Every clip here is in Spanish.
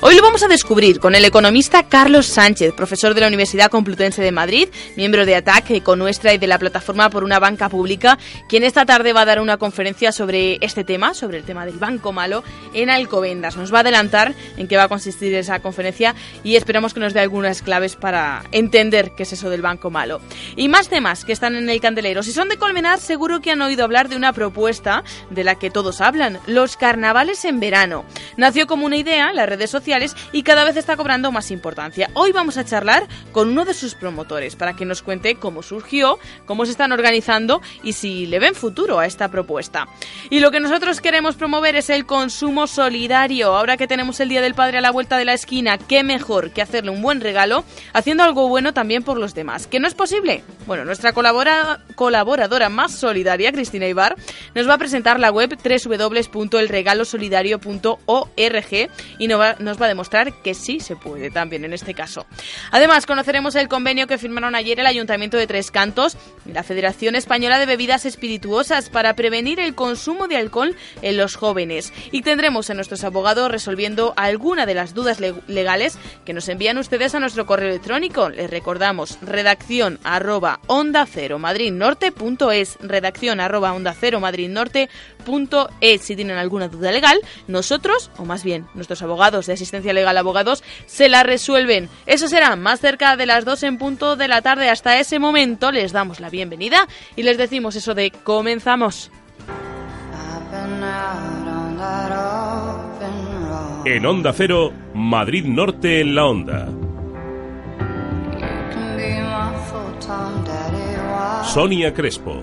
Hoy lo vamos a descubrir con el economista Carlos Sánchez, profesor de la Universidad Complutense de Madrid, miembro de ATAC, con nuestra y de la plataforma por una banca pública, quien esta tarde va a dar una conferencia sobre este tema, sobre el tema del banco malo, en Alcobendas. Nos va a adelantar en qué va a consistir esa conferencia y esperamos que nos dé algunas claves para entender qué es eso del banco malo. Y más temas que están en el candelero. Si son de Colmenar, seguro que han oído hablar de una propuesta de la que todos hablan, los carnavales en verano. Nació como una idea en las redes sociales y cada vez está cobrando más importancia. Hoy vamos a charlar con uno de sus promotores para que nos cuente cómo surgió, cómo se están organizando y si le ven futuro a esta propuesta. Y lo que nosotros queremos promover es el consumo solidario. Ahora que tenemos el Día del Padre a la vuelta de la esquina, qué mejor que hacerle un buen regalo haciendo algo bueno también por los demás. ¿Que no es posible? Bueno, nuestra colaboradora más solidaria, Cristina Ibar, nos va a presentar la web www.elregalosolidario.org y nos va, nos va a demostrar que sí se puede también en este caso. Además, conoceremos el convenio que firmaron ayer el Ayuntamiento de Tres Cantos y la Federación Española de Bebidas Espirituosas para prevenir el consumo de alcohol en los jóvenes. Y tendremos a nuestros abogados resolviendo alguna de las dudas legales que nos envían ustedes a nuestro correo electrónico. Les recordamos redacción arroba onda cero madridnorte.es redacción arroba onda cero madridnorte.es si tienen alguna duda legal, nosotros, o más bien nuestros abogados de asistencia legal abogados, se la resuelven. Eso será más cerca de las 2 en punto de la tarde. Hasta ese momento les damos la bienvenida y les decimos eso de comenzamos. En Onda Cero, Madrid Norte en la Onda. Sonia Crespo.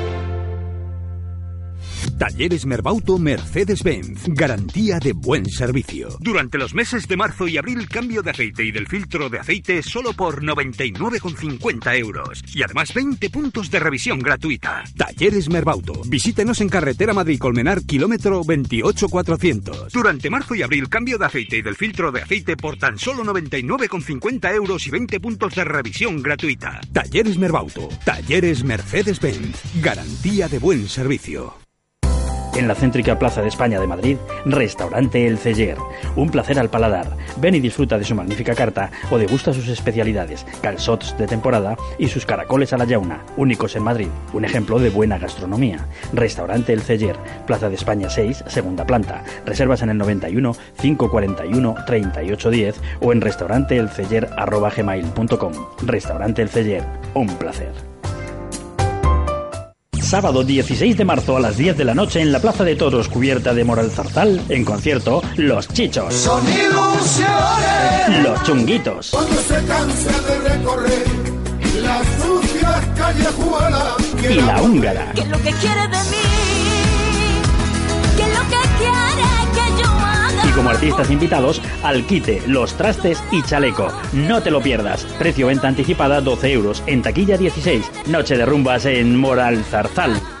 Talleres Merbauto Mercedes-Benz. Garantía de buen servicio. Durante los meses de marzo y abril, cambio de aceite y del filtro de aceite solo por 99,50 euros. Y además 20 puntos de revisión gratuita. Talleres Merbauto. Visítenos en carretera Madrid-Colmenar, kilómetro 28400. Durante marzo y abril, cambio de aceite y del filtro de aceite por tan solo 99,50 euros y 20 puntos de revisión gratuita. Talleres Merbauto. Talleres Mercedes-Benz. Garantía de buen servicio. En la céntrica Plaza de España de Madrid, Restaurante El Celler. Un placer al paladar. Ven y disfruta de su magnífica carta o degusta sus especialidades, calzots de temporada y sus caracoles a la yauna, únicos en Madrid. Un ejemplo de buena gastronomía. Restaurante El Celler, Plaza de España 6, segunda planta. Reservas en el 91 541 3810 o en restauranteelceller.com. Restaurante El Celler, un placer. Sábado 16 de marzo a las 10 de la noche en la Plaza de Toros cubierta de Moral Zarzal, en concierto Los Chichos. Son ilusiones. Los Chunguitos. Cuando se cansa de recorrer las sucias callejuelas. Y la Húngara. ¿Qué es lo que quiere de mí? Y como artistas invitados, Alquite, Los Trastes y Chaleco. No te lo pierdas. Precio venta anticipada 12 euros. En taquilla 16. Noche de rumbas en Moral Zarzal.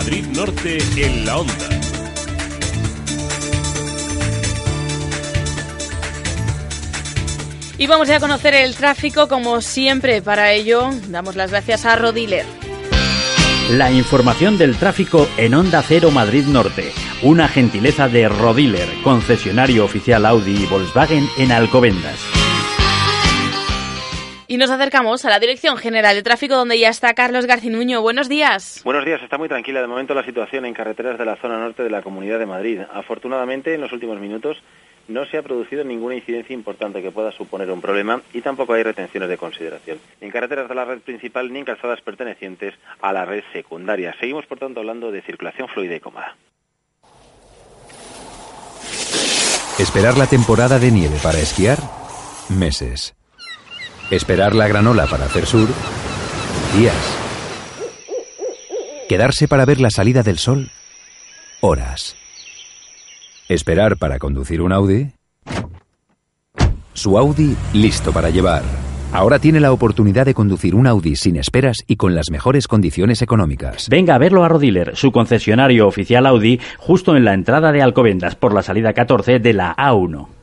Madrid Norte en la onda. Y vamos ya a conocer el tráfico, como siempre. Para ello, damos las gracias a Rodiler. La información del tráfico en Onda Cero Madrid Norte. Una gentileza de Rodiler, concesionario oficial Audi y Volkswagen en Alcobendas. Y nos acercamos a la Dirección General de Tráfico, donde ya está Carlos Garcinuño. Buenos días. Buenos días, está muy tranquila de momento la situación en carreteras de la zona norte de la Comunidad de Madrid. Afortunadamente, en los últimos minutos no se ha producido ninguna incidencia importante que pueda suponer un problema y tampoco hay retenciones de consideración. Ni en carreteras de la red principal ni en calzadas pertenecientes a la red secundaria. Seguimos, por tanto, hablando de circulación fluida y cómoda. Esperar la temporada de nieve para esquiar, meses. Esperar la granola para hacer sur, días. Quedarse para ver la salida del sol, horas. Esperar para conducir un Audi. Su Audi listo para llevar. Ahora tiene la oportunidad de conducir un Audi sin esperas y con las mejores condiciones económicas. Venga a verlo a Rodiler, su concesionario oficial Audi, justo en la entrada de Alcobendas por la salida 14 de la A1.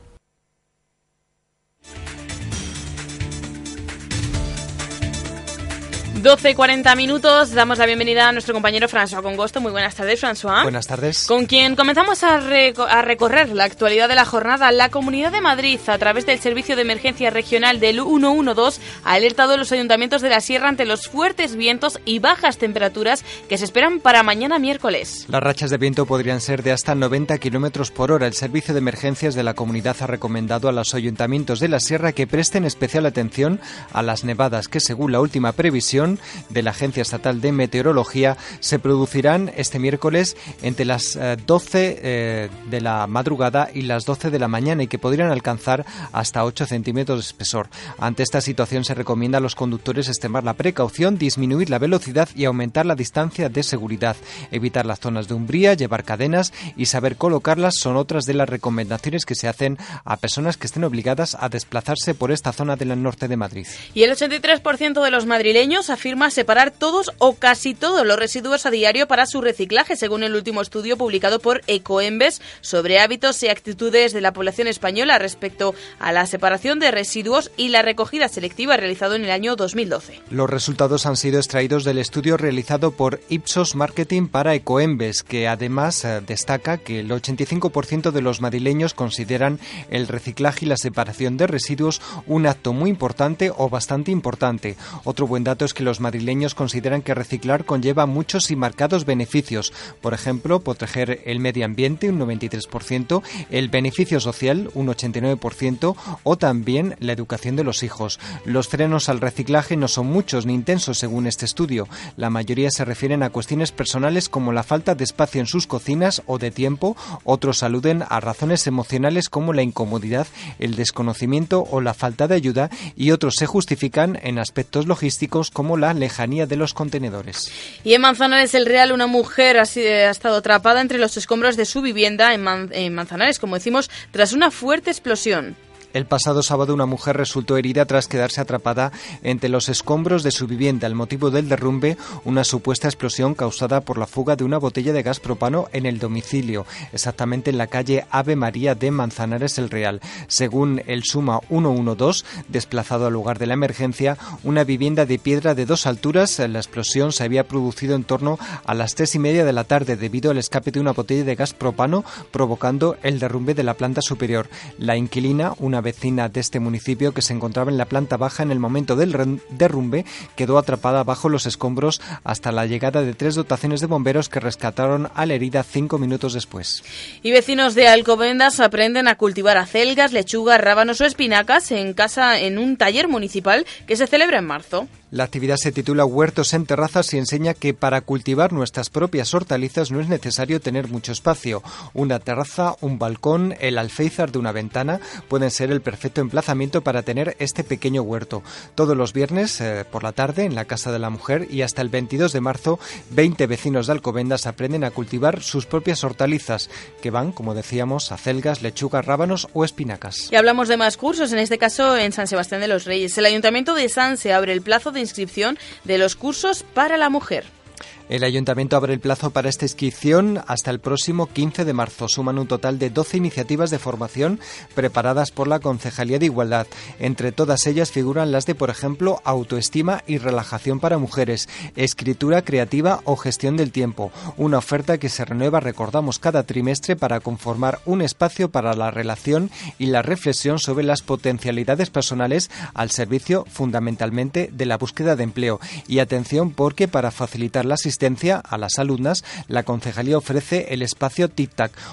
12.40 minutos, damos la bienvenida a nuestro compañero François Congosto. Muy buenas tardes, François. Buenas tardes. Con quien comenzamos a, reco- a recorrer la actualidad de la jornada. La Comunidad de Madrid, a través del Servicio de Emergencia Regional del 112, ha alertado a los ayuntamientos de la Sierra ante los fuertes vientos y bajas temperaturas que se esperan para mañana miércoles. Las rachas de viento podrían ser de hasta 90 kilómetros por hora. El Servicio de Emergencias de la Comunidad ha recomendado a los ayuntamientos de la Sierra que presten especial atención a las nevadas que, según la última previsión de la Agencia Estatal de Meteorología, se producirán este miércoles entre las eh, 12 eh, de la madrugada y las 12 de la mañana y que podrían alcanzar hasta 8 centímetros de espesor. Ante esta situación se recomienda a los conductores extremar la precaución, disminuir la velocidad y aumentar la distancia de seguridad, evitar las zonas de umbría, llevar cadenas y saber colocarlas son otras de las recomendaciones que se hacen a personas que estén obligadas a desplazarse por esta zona del norte de Madrid. Y el 83% de los madrileños afirma separar todos o casi todos los residuos a diario para su reciclaje, según el último estudio publicado por Ecoembes sobre hábitos y actitudes de la población española respecto a la separación de residuos y la recogida selectiva realizado en el año 2012. Los resultados han sido extraídos del estudio realizado por Ipsos Marketing para Ecoembes, que además eh, destaca que el 85% de los madrileños consideran el reciclaje y la separación de residuos un acto muy importante o bastante importante. Otro buen dato es que los madrileños consideran que reciclar conlleva muchos y marcados beneficios. Por ejemplo, proteger el medio ambiente, un 93%, el beneficio social, un 89%, o también la educación de los hijos. Los frenos al reciclaje no son muchos ni intensos según este estudio. La mayoría se refieren a cuestiones personales como la falta de espacio en sus cocinas o de tiempo. Otros aluden a razones emocionales como la incomodidad, el desconocimiento o la falta de ayuda y otros se justifican en aspectos logísticos como la lejanía de los contenedores. Y en Manzanares el Real, una mujer ha, sido- ha estado atrapada entre los escombros de su vivienda en Manzanares, como decimos, tras una fuerte explosión. El pasado sábado una mujer resultó herida tras quedarse atrapada entre los escombros de su vivienda. El motivo del derrumbe, una supuesta explosión causada por la fuga de una botella de gas propano en el domicilio, exactamente en la calle Ave María de Manzanares el Real. Según el Suma 112, desplazado al lugar de la emergencia, una vivienda de piedra de dos alturas, la explosión se había producido en torno a las tres y media de la tarde debido al escape de una botella de gas propano, provocando el derrumbe de la planta superior. La inquilina, una vecina de este municipio que se encontraba en la planta baja en el momento del derrumbe, quedó atrapada bajo los escombros hasta la llegada de tres dotaciones de bomberos que rescataron a la herida cinco minutos después. Y vecinos de Alcobendas aprenden a cultivar acelgas, lechugas, rábanos o espinacas en casa en un taller municipal que se celebra en marzo. La actividad se titula Huertos en terrazas y enseña que para cultivar nuestras propias hortalizas no es necesario tener mucho espacio. Una terraza, un balcón, el alféizar de una ventana pueden ser el perfecto emplazamiento para tener este pequeño huerto. Todos los viernes eh, por la tarde en la Casa de la Mujer y hasta el 22 de marzo 20 vecinos de Alcobendas aprenden a cultivar sus propias hortalizas que van, como decíamos, a celgas, lechugas, rábanos o espinacas. Y hablamos de más cursos, en este caso en San Sebastián de los Reyes. El Ayuntamiento de San se abre el plazo de inscripción de los cursos para la mujer. El ayuntamiento abre el plazo para esta inscripción hasta el próximo 15 de marzo. Suman un total de 12 iniciativas de formación preparadas por la Concejalía de Igualdad. Entre todas ellas figuran las de, por ejemplo, autoestima y relajación para mujeres, escritura creativa o gestión del tiempo. Una oferta que se renueva, recordamos, cada trimestre para conformar un espacio para la relación y la reflexión sobre las potencialidades personales al servicio fundamentalmente de la búsqueda de empleo. Y atención porque para facilitar la asistencia a las alumnas, la concejalía ofrece el espacio Tic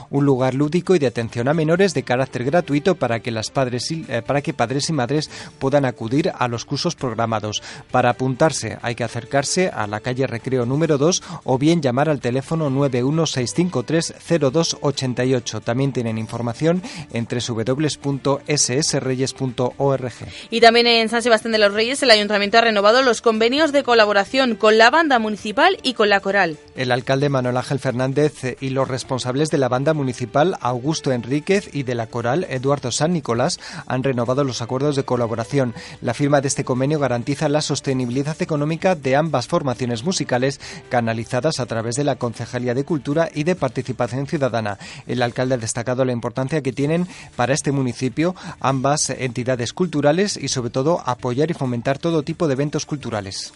un lugar lúdico y de atención a menores de carácter gratuito para que las padres y, eh, para que padres y madres puedan acudir a los cursos programados. Para apuntarse hay que acercarse a la calle Recreo número 2 o bien llamar al teléfono 916530288. También tienen información en www.ssreyes.org. Y también en San Sebastián de los Reyes el ayuntamiento ha renovado los convenios de colaboración con la banda municipal y con la coral. El alcalde Manuel Ángel Fernández y los responsables de la banda municipal Augusto Enríquez y de la coral Eduardo San Nicolás han renovado los acuerdos de colaboración. La firma de este convenio garantiza la sostenibilidad económica de ambas formaciones musicales canalizadas a través de la Concejalía de Cultura y de Participación Ciudadana. El alcalde ha destacado la importancia que tienen para este municipio ambas entidades culturales y sobre todo apoyar y fomentar todo tipo de eventos culturales.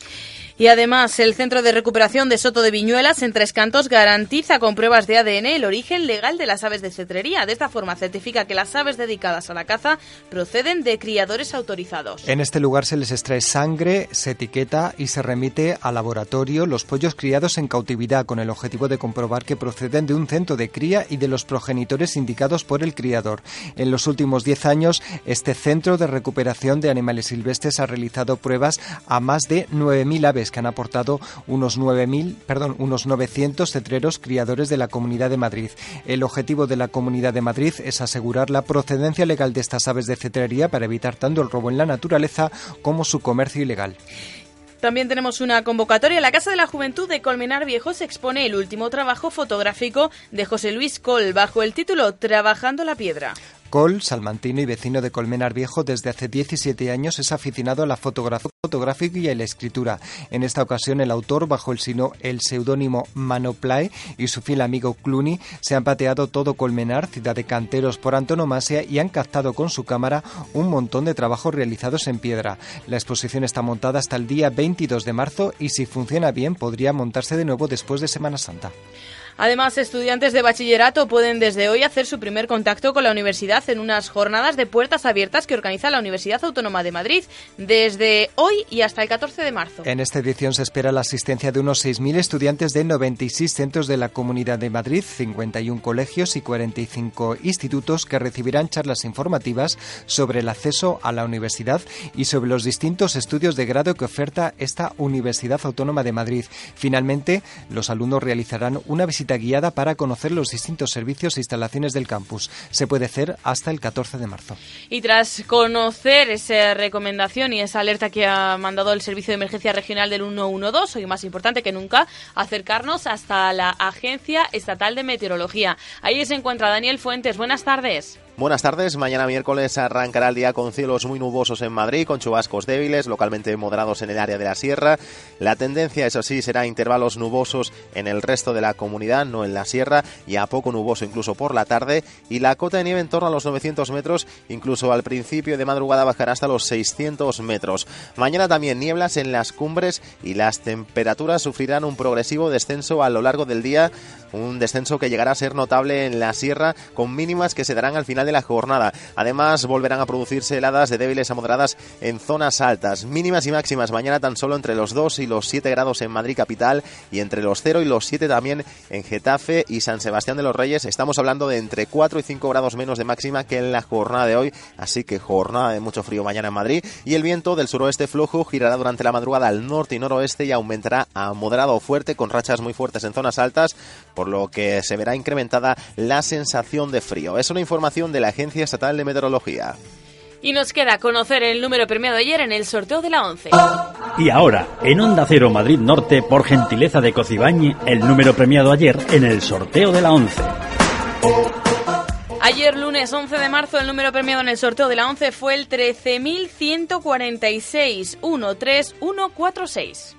Y además, el Centro de Recuperación de Soto de Viñuelas en Tres Cantos garantiza con pruebas de ADN el origen legal de las aves de cetrería. De esta forma, certifica que las aves dedicadas a la caza proceden de criadores autorizados. En este lugar se les extrae sangre, se etiqueta y se remite al laboratorio los pollos criados en cautividad con el objetivo de comprobar que proceden de un centro de cría y de los progenitores indicados por el criador. En los últimos 10 años, este Centro de Recuperación de Animales Silvestres ha realizado pruebas a más de 9.000 aves que han aportado unos 9.000, perdón, unos 900 cetreros criadores de la Comunidad de Madrid. El objetivo de la Comunidad de Madrid es asegurar la procedencia legal de estas aves de cetrería para evitar tanto el robo en la naturaleza como su comercio ilegal. También tenemos una convocatoria. La Casa de la Juventud de Colmenar Viejo se expone el último trabajo fotográfico de José Luis Col bajo el título Trabajando la Piedra. Col, salmantino y vecino de Colmenar Viejo desde hace 17 años, es aficionado a la fotografía fotográfica y a la escritura. En esta ocasión, el autor, bajo el, sino, el seudónimo Manoplae y su fiel amigo Cluny, se han pateado todo Colmenar, ciudad de canteros por antonomasia, y han captado con su cámara un montón de trabajos realizados en piedra. La exposición está montada hasta el día 22 de marzo y, si funciona bien, podría montarse de nuevo después de Semana Santa. Además, estudiantes de bachillerato pueden desde hoy hacer su primer contacto con la universidad en unas jornadas de puertas abiertas que organiza la Universidad Autónoma de Madrid desde hoy y hasta el 14 de marzo. En esta edición se espera la asistencia de unos 6.000 estudiantes de 96 centros de la Comunidad de Madrid, 51 colegios y 45 institutos que recibirán charlas informativas sobre el acceso a la universidad y sobre los distintos estudios de grado que oferta esta Universidad Autónoma de Madrid. Finalmente, los alumnos realizarán una visita guiada para conocer los distintos servicios e instalaciones del campus. Se puede hacer hasta el 14 de marzo. Y tras conocer esa recomendación y esa alerta que ha mandado el Servicio de Emergencia Regional del 112, hoy más importante que nunca, acercarnos hasta la Agencia Estatal de Meteorología. Ahí se encuentra Daniel Fuentes. Buenas tardes. Buenas tardes. Mañana miércoles arrancará el día con cielos muy nubosos en Madrid, con chubascos débiles, localmente moderados en el área de la sierra. La tendencia, eso sí, será intervalos nubosos en el resto de la comunidad, no en la sierra, y a poco nuboso incluso por la tarde. Y la cota de nieve en torno a los 900 metros, incluso al principio de madrugada bajará hasta los 600 metros. Mañana también nieblas en las cumbres y las temperaturas sufrirán un progresivo descenso a lo largo del día, un descenso que llegará a ser notable en la sierra, con mínimas que se darán al final de la jornada. Además, volverán a producirse heladas de débiles a moderadas en zonas altas. Mínimas y máximas mañana tan solo entre los 2 y los 7 grados en Madrid capital y entre los 0 y los 7 también en Getafe y San Sebastián de los Reyes. Estamos hablando de entre 4 y 5 grados menos de máxima que en la jornada de hoy, así que jornada de mucho frío mañana en Madrid y el viento del suroeste flojo girará durante la madrugada al norte y noroeste y aumentará a moderado o fuerte con rachas muy fuertes en zonas altas, por lo que se verá incrementada la sensación de frío. Es una información de la Agencia Estatal de Meteorología. Y nos queda conocer el número premiado ayer en el sorteo de la 11. Y ahora, en Onda Cero Madrid Norte, por gentileza de Cocibañi, el número premiado ayer en el sorteo de la 11. Ayer lunes 11 de marzo el número premiado en el sorteo de la 11 fue el 13.146 13146.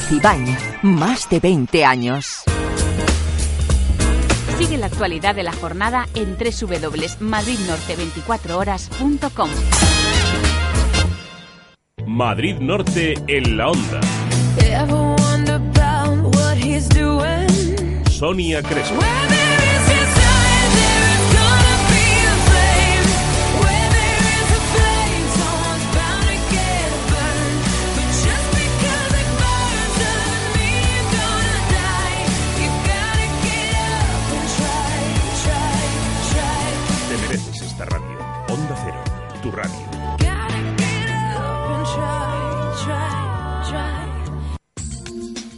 Cocibañ, más de 20 años. Sigue la actualidad de la jornada en www.madridnorte24horas.com. Madrid Norte en la onda. Sonia Crespo.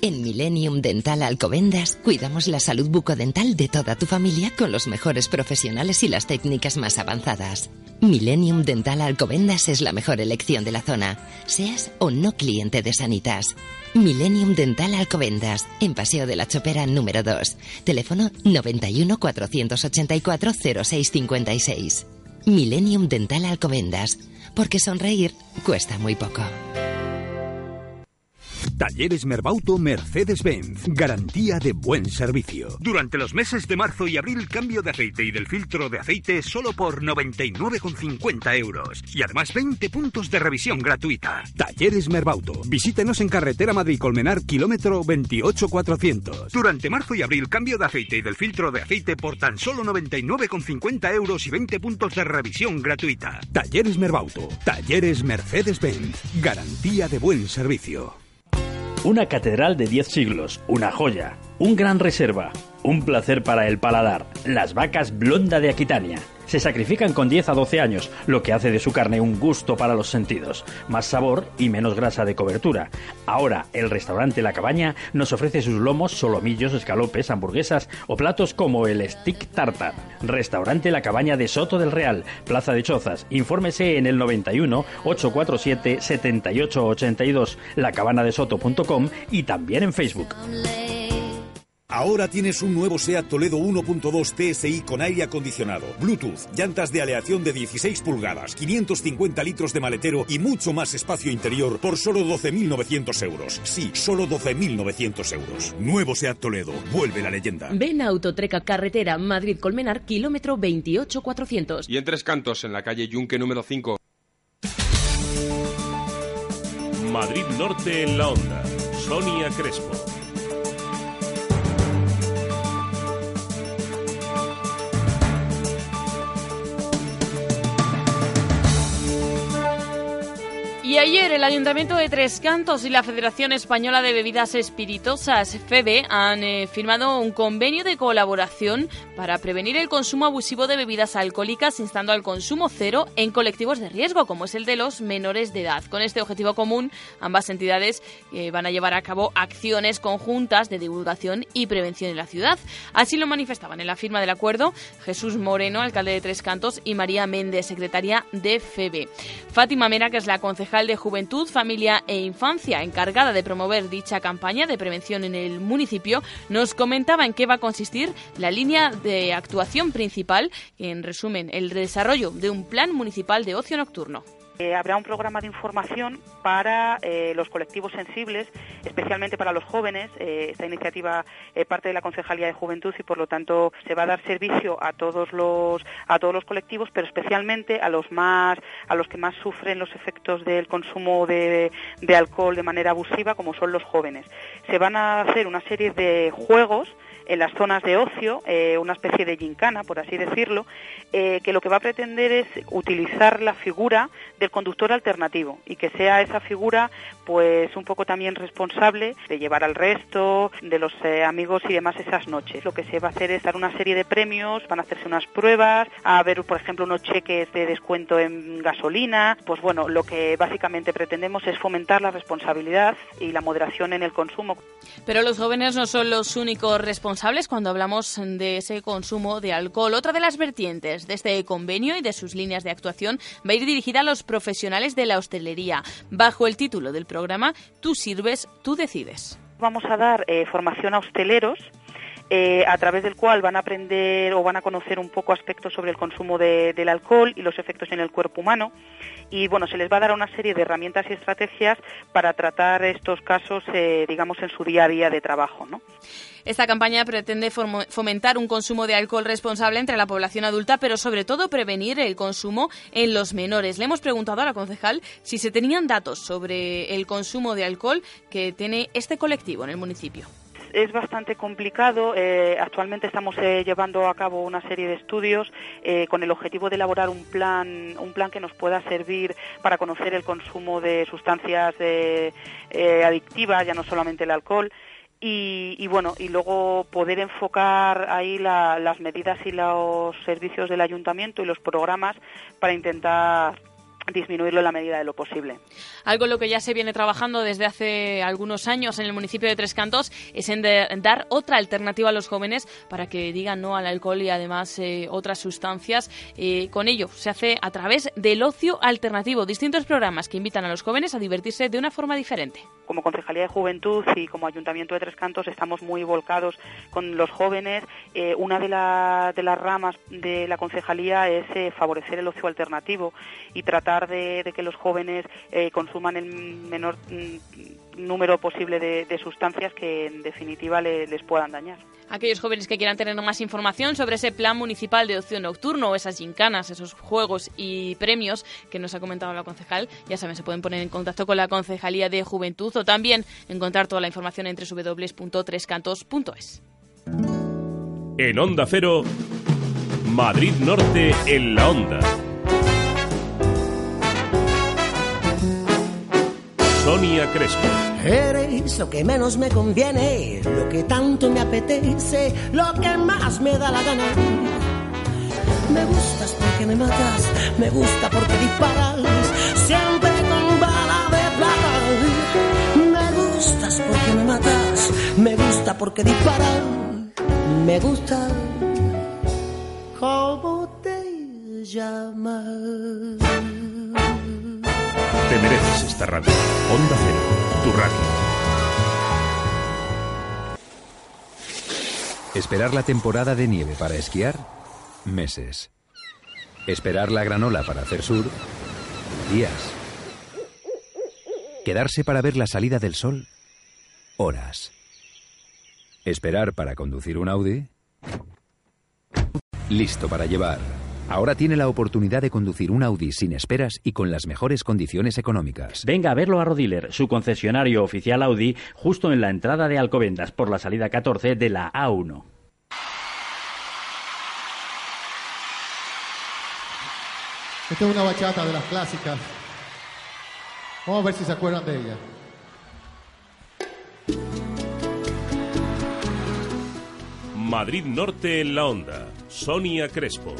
En Millennium Dental Alcobendas cuidamos la salud bucodental de toda tu familia con los mejores profesionales y las técnicas más avanzadas. Millennium Dental Alcobendas es la mejor elección de la zona, seas o no cliente de Sanitas. Millennium Dental Alcobendas, en Paseo de la Chopera número 2. Teléfono 91 484 0656. Millennium Dental Alcobendas, porque sonreír cuesta muy poco. Talleres Merbauto Mercedes-Benz. Garantía de buen servicio. Durante los meses de marzo y abril, cambio de aceite y del filtro de aceite solo por 99,50 euros. Y además 20 puntos de revisión gratuita. Talleres Merbauto. Visítenos en carretera Madrid-Colmenar, kilómetro 28400. Durante marzo y abril, cambio de aceite y del filtro de aceite por tan solo 99,50 euros y 20 puntos de revisión gratuita. Talleres Merbauto. Talleres Mercedes-Benz. Garantía de buen servicio. Una catedral de 10 siglos, una joya, un gran reserva, un placer para el paladar. Las vacas blonda de Aquitania. Se sacrifican con 10 a 12 años, lo que hace de su carne un gusto para los sentidos. Más sabor y menos grasa de cobertura. Ahora, el restaurante La Cabaña nos ofrece sus lomos, solomillos, escalopes, hamburguesas o platos como el stick tartar. Restaurante La Cabaña de Soto del Real, Plaza de Chozas. Infórmese en el 91 847 7882, lacabanadesoto.com y también en Facebook. Ahora tienes un nuevo SEAT Toledo 1.2 TSI con aire acondicionado, Bluetooth, llantas de aleación de 16 pulgadas, 550 litros de maletero y mucho más espacio interior por solo 12.900 euros. Sí, solo 12.900 euros. Nuevo SEAT Toledo, vuelve la leyenda. Ven a Autotreca Carretera Madrid-Colmenar, kilómetro 28400. Y en Tres Cantos, en la calle Yunque número 5. Madrid Norte en la onda. Sonia Crespo. Y ayer el Ayuntamiento de Tres Cantos y la Federación Española de Bebidas Espirituosas, FEBE, han eh, firmado un convenio de colaboración para prevenir el consumo abusivo de bebidas alcohólicas, instando al consumo cero en colectivos de riesgo, como es el de los menores de edad. Con este objetivo común, ambas entidades eh, van a llevar a cabo acciones conjuntas de divulgación y prevención en la ciudad. Así lo manifestaban en la firma del acuerdo Jesús Moreno, alcalde de Tres Cantos, y María Méndez, secretaria de FEBE. Fátima Mera, que es la concejal De Juventud, Familia e Infancia, encargada de promover dicha campaña de prevención en el municipio, nos comentaba en qué va a consistir la línea de actuación principal, en resumen, el desarrollo de un plan municipal de ocio nocturno. Eh, habrá un programa de información para eh, los colectivos sensibles, especialmente para los jóvenes. Eh, esta iniciativa parte de la Concejalía de Juventud y, por lo tanto, se va a dar servicio a todos los a todos los colectivos, pero especialmente a los más a los que más sufren los efectos del consumo de, de alcohol de manera abusiva, como son los jóvenes. Se van a hacer una serie de juegos en las zonas de ocio, eh, una especie de gincana, por así decirlo, eh, que lo que va a pretender es utilizar la figura del conductor alternativo y que sea esa figura pues un poco también responsable de llevar al resto, de los eh, amigos y demás esas noches. Lo que se va a hacer es dar una serie de premios, van a hacerse unas pruebas, a ver por ejemplo unos cheques de descuento en gasolina, pues bueno, lo que básicamente pretendemos es fomentar la responsabilidad y la moderación en el consumo. Pero los jóvenes no son los únicos responsables cuando hablamos de ese consumo de alcohol. Otra de las vertientes de este convenio y de sus líneas de actuación va a ir dirigida a los profesionales de la hostelería, bajo el título del programa Tú sirves, tú decides. Vamos a dar eh, formación a hosteleros eh, a través del cual van a aprender o van a conocer un poco aspectos sobre el consumo del alcohol y los efectos en el cuerpo humano. Y bueno, se les va a dar una serie de herramientas y estrategias para tratar estos casos, eh, digamos, en su día a día de trabajo, ¿no? Esta campaña pretende fomentar un consumo de alcohol responsable entre la población adulta, pero sobre todo prevenir el consumo en los menores. Le hemos preguntado a la concejal si se tenían datos sobre el consumo de alcohol que tiene este colectivo en el municipio es bastante complicado. Eh, actualmente estamos eh, llevando a cabo una serie de estudios eh, con el objetivo de elaborar un plan, un plan que nos pueda servir para conocer el consumo de sustancias adictivas, ya no solamente el alcohol. Y, bueno, y luego poder enfocar ahí las medidas y los servicios del ayuntamiento y los programas para intentar disminuirlo en la medida de lo posible. Algo en lo que ya se viene trabajando desde hace algunos años en el municipio de Tres Cantos es en dar otra alternativa a los jóvenes para que digan no al alcohol y además eh, otras sustancias. Eh, con ello se hace a través del ocio alternativo, distintos programas que invitan a los jóvenes a divertirse de una forma diferente. Como Concejalía de Juventud y como Ayuntamiento de Tres Cantos estamos muy volcados con los jóvenes. Eh, una de, de, las ramas de la concejalía es favorecer el ocio alternativo y tratar de, que los jóvenes consuman el menor mm, número posible de, sustancias que en definitiva les puedan dañar. Aquellos jóvenes que quieran tener más información sobre ese plan municipal de ocio nocturno esas gincanas, esos juegos y premios que nos ha comentado la concejal, ya saben, se pueden poner en contacto con la Concejalía de Juventud o también encontrar toda la información en www.trescantos.es. En Onda Cero, Madrid Norte en la Onda. Sonia Crespo. Eres lo que menos me conviene, lo que tanto me apetece, lo que más me da la gana. Me gustas porque me matas, me gusta porque disparas, siempre con bala de plata. Me gustas porque me matas, me gusta porque disparas, me gusta cómo te llamas. Te mereces esta radio. Cero, tu. Esperar la temporada de nieve para esquiar, meses. Esperar la granola para hacer sur, días. Quedarse para ver la salida del sol, horas. Esperar para conducir un Audi, listo para llevar. Ahora tiene la oportunidad de conducir un Audi sin esperas y con las mejores condiciones económicas. Venga a verlo a Rodiler, su concesionario oficial Audi, justo en la entrada de Alcobendas por la salida 14 de la A1. Esta es una bachata de las clásicas. Vamos a ver si se acuerdan de ella. Madrid Norte en la onda. Sonia Crespo.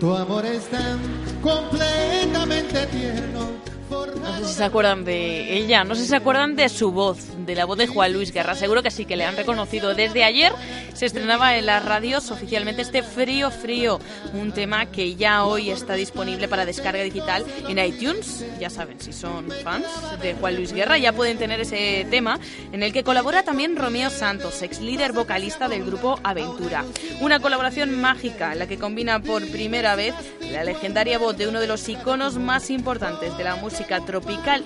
Tu amor es tan completamente tierno, No sé si se acuerdan de ella, no sé si se acuerdan de su voz, de la voz de Juan Luis Guerra. Seguro que sí, que le han reconocido. Desde ayer se estrenaba en las radios oficialmente este Frío Frío, un tema que ya hoy está disponible para descarga digital en iTunes. Ya saben, si son fans de Juan Luis Guerra, ya pueden tener ese tema en el que colabora también Romeo Santos, ex líder vocalista del grupo Aventura. Una colaboración mágica en la que combina por primera vez la legendaria voz de uno de los iconos más importantes de la música tropical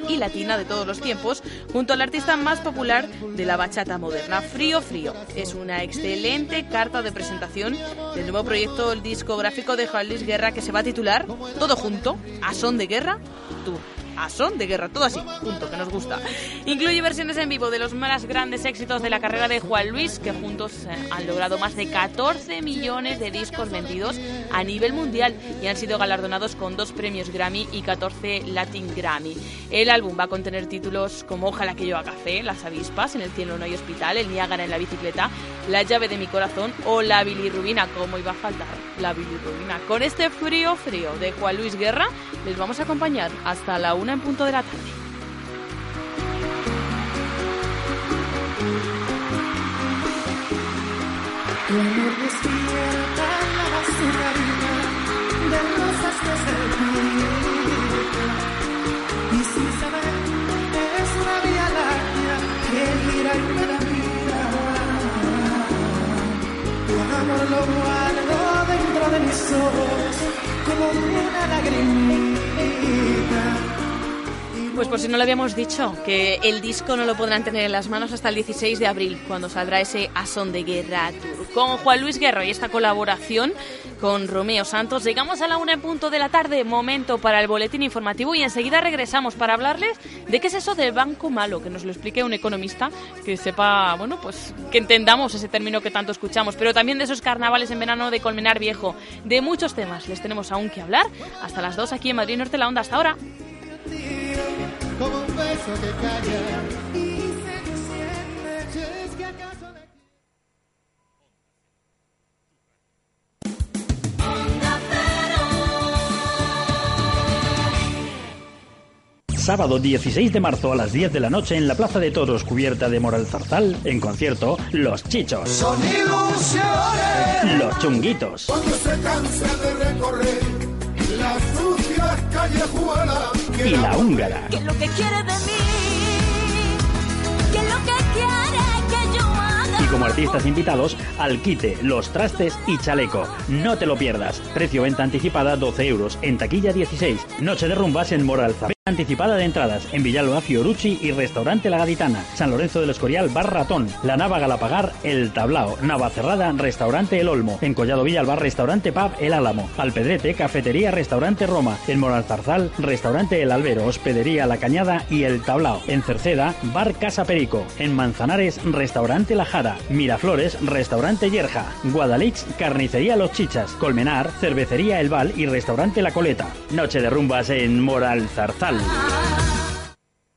y latina de todos los tiempos, junto al artista más popular de la bachata moderna, Frío Frío. Es una excelente carta de presentación del nuevo proyecto discográfico de Juan Luis Guerra que se va a titular Todo junto, a son de guerra, tú a son de guerra, todo así, punto, que nos gusta. Incluye versiones en vivo de los más grandes éxitos de la carrera de Juan Luis, que juntos eh, han logrado más de 14 millones de discos vendidos a nivel mundial y han sido galardonados con dos premios Grammy y 14 Latin Grammy. El álbum va a contener títulos como Ojalá que yo a café, Las avispas, En el cielo no hay hospital, El Niágara en la bicicleta, La llave de mi corazón o La bilirrubina, como iba a faltar la bilirrubina. Con este frío frío de Juan Luis Guerra les vamos a acompañar hasta la una en punto de la tarde. Amor lo guardo dentro de mis ojos como una lagrimita. Pues por si no lo habíamos dicho, que el disco no lo podrán tener en las manos hasta el 16 de abril, cuando saldrá ese Ason de Guerra Tour. Con Juan Luis Guerra y esta colaboración con Romeo Santos, llegamos a la una en punto de la tarde, momento para el boletín informativo y enseguida regresamos para hablarles de qué es eso del banco malo, que nos lo explique un economista que sepa, bueno, pues que entendamos ese término que tanto escuchamos, pero también de esos carnavales en verano de Colmenar Viejo, de muchos temas les tenemos aún que hablar hasta las 2 aquí en Madrid Norte la Onda, hasta ahora. Como un beso que calla. Y se enciende. Es que acaso Sábado 16 de marzo a las 10 de la noche en la Plaza de Toros cubierta de Moral Zarzal, en concierto Los Chichos, Son ilusiones. Los Chunguitos, cuando se cansa de recorrer las sucias callejuelas que y La Húngara. ¿Qué es lo que quiere de mí? ¿Qué es lo que quiere que yo haga? Y como artistas invitados, Alquite, Los Trastes y Chaleco. No te lo pierdas. Precio venta anticipada 12 euros. En taquilla 16. Noche de rumbas en Moral Zarzal. Anticipada de entradas en Villalba Fiorucci y Restaurante La Gaditana. San Lorenzo del Escorial Bar Ratón. La Nava Galapagar El Tablao. Nava Cerrada Restaurante El Olmo. En Collado Villalba Restaurante Pub El Álamo. Alpedrete Cafetería Restaurante Roma. En Moral Zarzal Restaurante El Albero. Hospedería La Cañada y El Tablao. En Cerceda Bar Casa Perico. En Manzanares Restaurante La Jara. Miraflores Restaurante Yerja. Guadalix Carnicería Los Chichas. Colmenar Cervecería El Val y Restaurante La Coleta. Noche de rumbas en Moral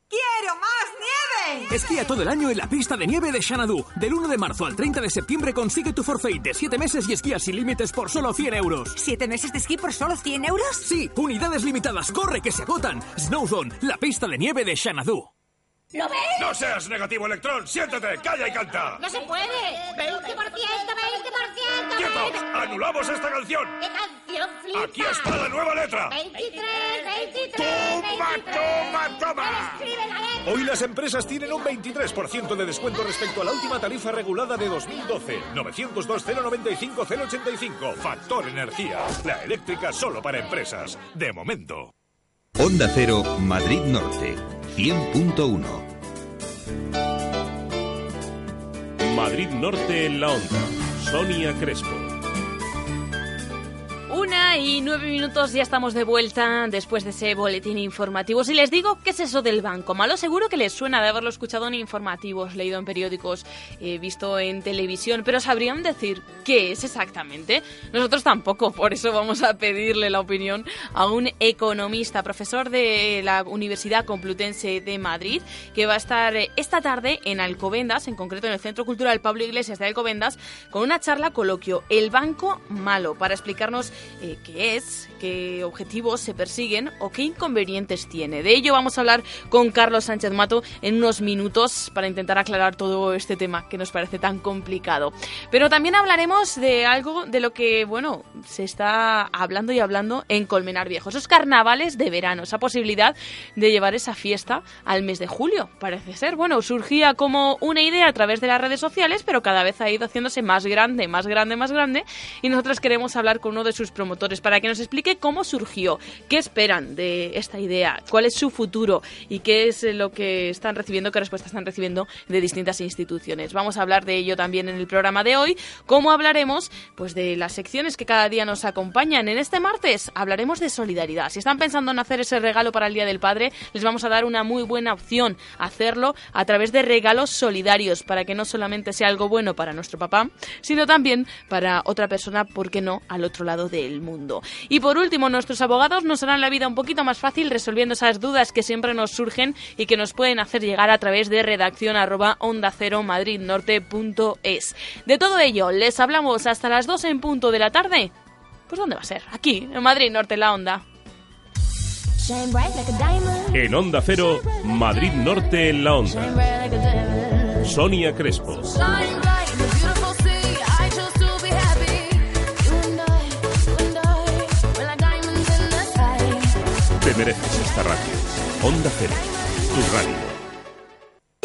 ¡Quiero más nieve! Esquía todo el año en la pista de nieve de Xanadu. Del 1 de marzo al 30 de septiembre consigue tu forfait de 7 meses y esquías sin límites por solo 100 euros. ¿Siete meses de esquí por solo 100 euros? Sí, unidades limitadas, corre que se agotan. Snowzone, la pista de nieve de Xanadu. ¿Lo ves? No seas negativo, Electrón. Siéntate, calla y canta. ¡No se puede! ¡20%, 20%, 20%! ¡Quietos! ¡Anulamos esta canción! ¡Qué canción flipa! Aquí está la nueva letra. 23, 23, ¡Toma, 23. toma, toma! Escribe la letra. Hoy las empresas tienen un 23% de descuento respecto a la última tarifa regulada de 2012. 902-095-085. Factor Energía. La eléctrica solo para empresas. De momento. Onda Cero, Madrid Norte, 100.1. Madrid Norte en la Onda. Sonia Crespo. Una y nueve minutos ya estamos de vuelta después de ese boletín informativo. Si les digo qué es eso del banco malo, seguro que les suena de haberlo escuchado en informativos, leído en periódicos, eh, visto en televisión, pero ¿sabrían decir qué es exactamente? Nosotros tampoco, por eso vamos a pedirle la opinión a un economista, profesor de la Universidad Complutense de Madrid, que va a estar eh, esta tarde en Alcobendas, en concreto en el Centro Cultural Pablo Iglesias de Alcobendas, con una charla coloquio El Banco Malo, para explicarnos eh, qué es, qué objetivos se persiguen o qué inconvenientes tiene. De ello vamos a hablar con Carlos Sánchez Mato en unos minutos para intentar aclarar todo este tema que nos parece tan complicado. Pero también hablaremos de algo de lo que, bueno, se está hablando y hablando en Colmenar Viejo. Esos carnavales de verano, esa posibilidad de llevar esa fiesta al mes de julio, parece ser. Bueno, surgía como una idea a través de las redes sociales, pero cada vez ha ido haciéndose más grande, más grande, más grande. Y nosotros queremos hablar con uno de sus promotores para que nos explique cómo surgió, qué esperan de esta idea, cuál es su futuro y qué es lo que están recibiendo, qué respuestas están recibiendo de distintas instituciones. Vamos a hablar de ello también en el programa de hoy, como hablaremos pues de las secciones que cada día nos acompañan. En este martes hablaremos de solidaridad. Si están pensando en hacer ese regalo para el Día del Padre, les vamos a dar una muy buena opción, hacerlo a través de regalos solidarios, para que no solamente sea algo bueno para nuestro papá, sino también para otra persona, ¿por qué no?, al otro lado del mundo. Y por último, nuestros abogados nos harán la vida un poquito más fácil resolviendo esas dudas que siempre nos surgen y que nos pueden hacer llegar a través de redacción arroba onda cero madridnorte.es. De todo ello, les hablamos hasta las 2 en punto de la tarde. Pues ¿dónde va a ser? Aquí, en Madrid Norte, la onda. En Onda Cero, Madrid Norte en la Onda. Sonia Crespo. Te mereces esta radio. Onda Cero, tu radio.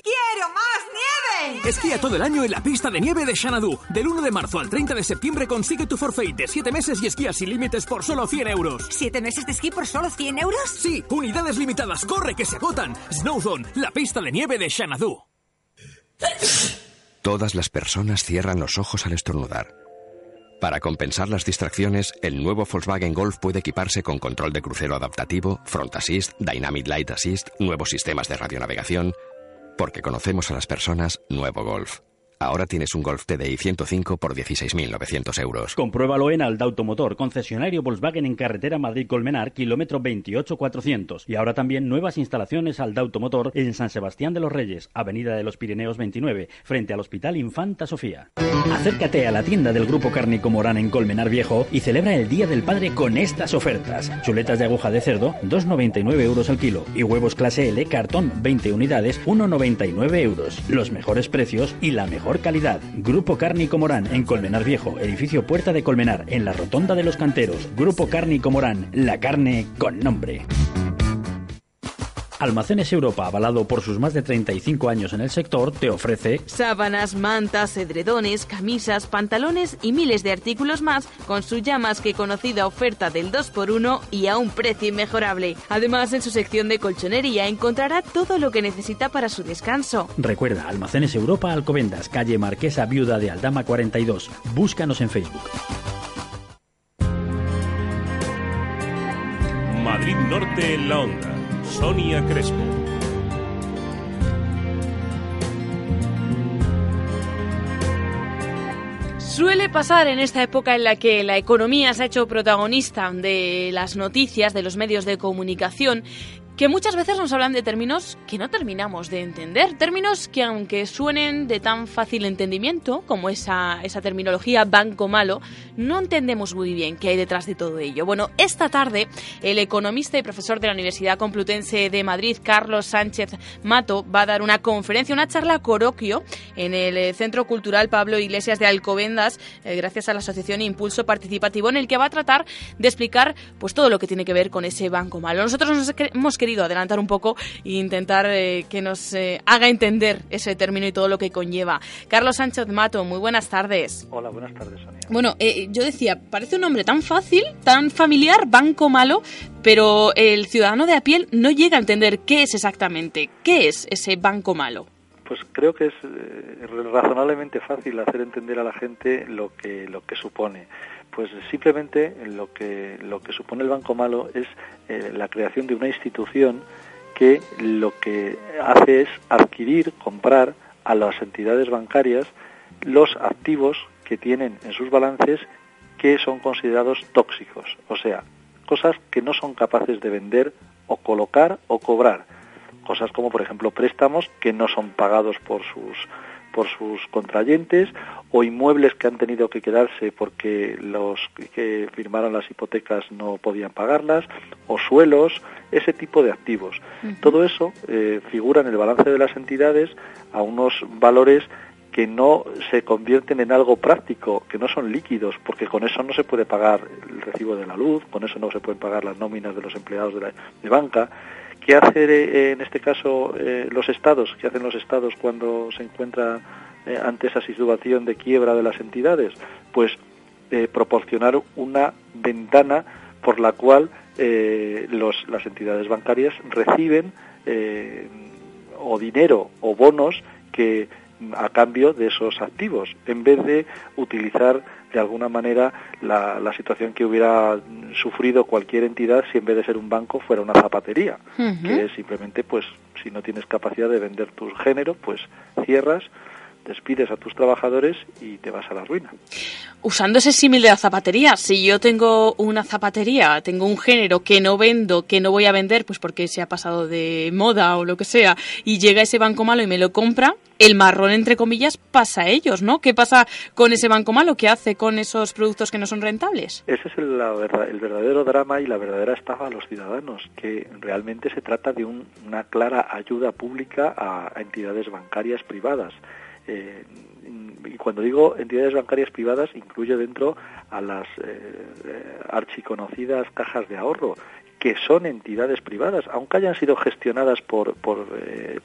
¡Quiero más nieve! Esquía todo el año en la pista de nieve de Xanadu. Del 1 de marzo al 30 de septiembre consigue tu forfait de 7 meses y esquía sin límites por solo 100 euros. ¿Siete meses de esquí por solo 100 euros? Sí, unidades limitadas. ¡Corre que se agotan! Snowzone, la pista de nieve de Xanadu. Todas las personas cierran los ojos al estornudar. Para compensar las distracciones, el nuevo Volkswagen Golf puede equiparse con control de crucero adaptativo, Front Assist, Dynamic Light Assist, nuevos sistemas de radionavegación. Porque conocemos a las personas, nuevo Golf. Ahora tienes un Golf TDI 105 por 16.900 euros. Compruébalo en Alda Automotor, concesionario Volkswagen en carretera Madrid-Colmenar, kilómetro 28400. Y ahora también nuevas instalaciones Alda Automotor en San Sebastián de los Reyes, avenida de los Pirineos 29, frente al Hospital Infanta Sofía. Acércate a la tienda del Grupo Cárnico Morán en Colmenar Viejo y celebra el Día del Padre con estas ofertas. Chuletas de aguja de cerdo, 2,99 euros al kilo. Y huevos clase L, cartón, 20 unidades, 1,99 euros. Los mejores precios y la mejor calidad. Grupo Cárnico Morán en Colmenar Viejo, edificio Puerta de Colmenar, en la Rotonda de los Canteros. Grupo Cárnico Morán, la carne con nombre. Almacenes Europa, avalado por sus más de 35 años en el sector, te ofrece Sábanas, mantas, edredones, camisas, pantalones y miles de artículos más con su ya más que conocida oferta del 2x1 y a un precio inmejorable. Además, en su sección de colchonería encontrará todo lo que necesita para su descanso. Recuerda, Almacenes Europa Alcobendas, calle Marquesa Viuda de Aldama 42. Búscanos en Facebook. Madrid Norte en la Onda. Sonia Crespo. Suele pasar en esta época en la que la economía se ha hecho protagonista de las noticias, de los medios de comunicación, que muchas veces nos hablan de términos que no terminamos de entender, términos que aunque suenen de tan fácil entendimiento como esa, esa terminología banco malo, no entendemos muy bien qué hay detrás de todo ello. Bueno, esta tarde el economista y profesor de la Universidad Complutense de Madrid, Carlos Sánchez Mato, va a dar una conferencia, una charla coroquio en el eh, Centro Cultural Pablo Iglesias de Alcobendas, eh, gracias a la Asociación Impulso Participativo, en el que va a tratar de explicar pues todo lo que tiene que ver con ese banco malo. Nosotros nos hemos querido adelantar un poco e intentar eh, que nos eh, haga entender ese término y todo lo que conlleva. Carlos Sánchez Mato, muy buenas tardes. Hola, buenas tardes, Sonia. Bueno, eh, yo decía, parece un nombre tan fácil, tan familiar, banco malo, pero el ciudadano de a piel no llega a entender qué es exactamente, qué es ese banco malo. Pues creo que es eh, razonablemente fácil hacer entender a la gente lo que lo que supone. Pues simplemente lo que lo que supone el banco malo es eh, la creación de una institución que lo que hace es adquirir, comprar a las entidades bancarias los activos que tienen en sus balances que son considerados tóxicos, o sea, cosas que no son capaces de vender o colocar o cobrar. Cosas como por ejemplo préstamos que no son pagados por sus por sus contrayentes o inmuebles que han tenido que quedarse porque los que firmaron las hipotecas no podían pagarlas o suelos, ese tipo de activos. Todo eso eh, figura en el balance de las entidades a unos valores que no se convierten en algo práctico, que no son líquidos, porque con eso no se puede pagar el recibo de la luz, con eso no se pueden pagar las nóminas de los empleados de, la, de banca. ¿Qué hacen eh, en este caso eh, los estados? ¿Qué hacen los estados cuando se encuentra eh, ante esa situación de quiebra de las entidades? Pues proporcionar una ventana por la cual las entidades bancarias reciben o dinero o bonos que a cambio de esos activos, en vez de utilizar de alguna manera la, la, situación que hubiera sufrido cualquier entidad si en vez de ser un banco fuera una zapatería, uh -huh. que es simplemente pues si no tienes capacidad de vender tu género, pues cierras, despides a tus trabajadores y te vas a la ruina. Usando ese símil de la zapatería, si yo tengo una zapatería, tengo un género que no vendo, que no voy a vender, pues porque se ha pasado de moda o lo que sea, y llega ese banco malo y me lo compra, el marrón, entre comillas, pasa a ellos, ¿no? ¿Qué pasa con ese banco malo? ¿Qué hace con esos productos que no son rentables? Ese es el, la, el verdadero drama y la verdadera estafa a los ciudadanos, que realmente se trata de un, una clara ayuda pública a, a entidades bancarias privadas. Eh, y cuando digo entidades bancarias privadas incluye dentro a las eh, archiconocidas cajas de ahorro que son entidades privadas, aunque hayan sido gestionadas por, por, eh,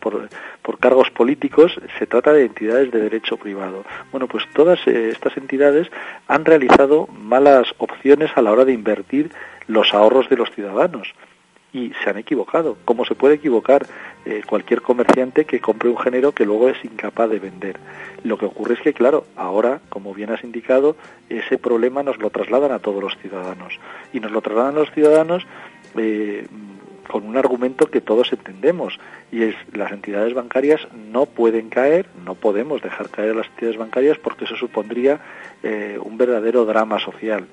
cargos políticos, se trata de entidades de derecho privado. Bueno, pues todas eh, estas entidades han realizado malas opciones a la hora de invertir los ahorros de los ciudadanos y se han equivocado, como se puede equivocar eh, cualquier comerciante que compre un género que luego es incapaz de vender. Lo que ocurre es que, claro, ahora, como bien has indicado, ese problema nos lo trasladan a todos los ciudadanos. Y nos lo trasladan a los ciudadanos eh, con un argumento que todos entendemos, y es las entidades bancarias no pueden caer, no podemos dejar caer las entidades bancarias porque eso supondría eh, un verdadero drama social.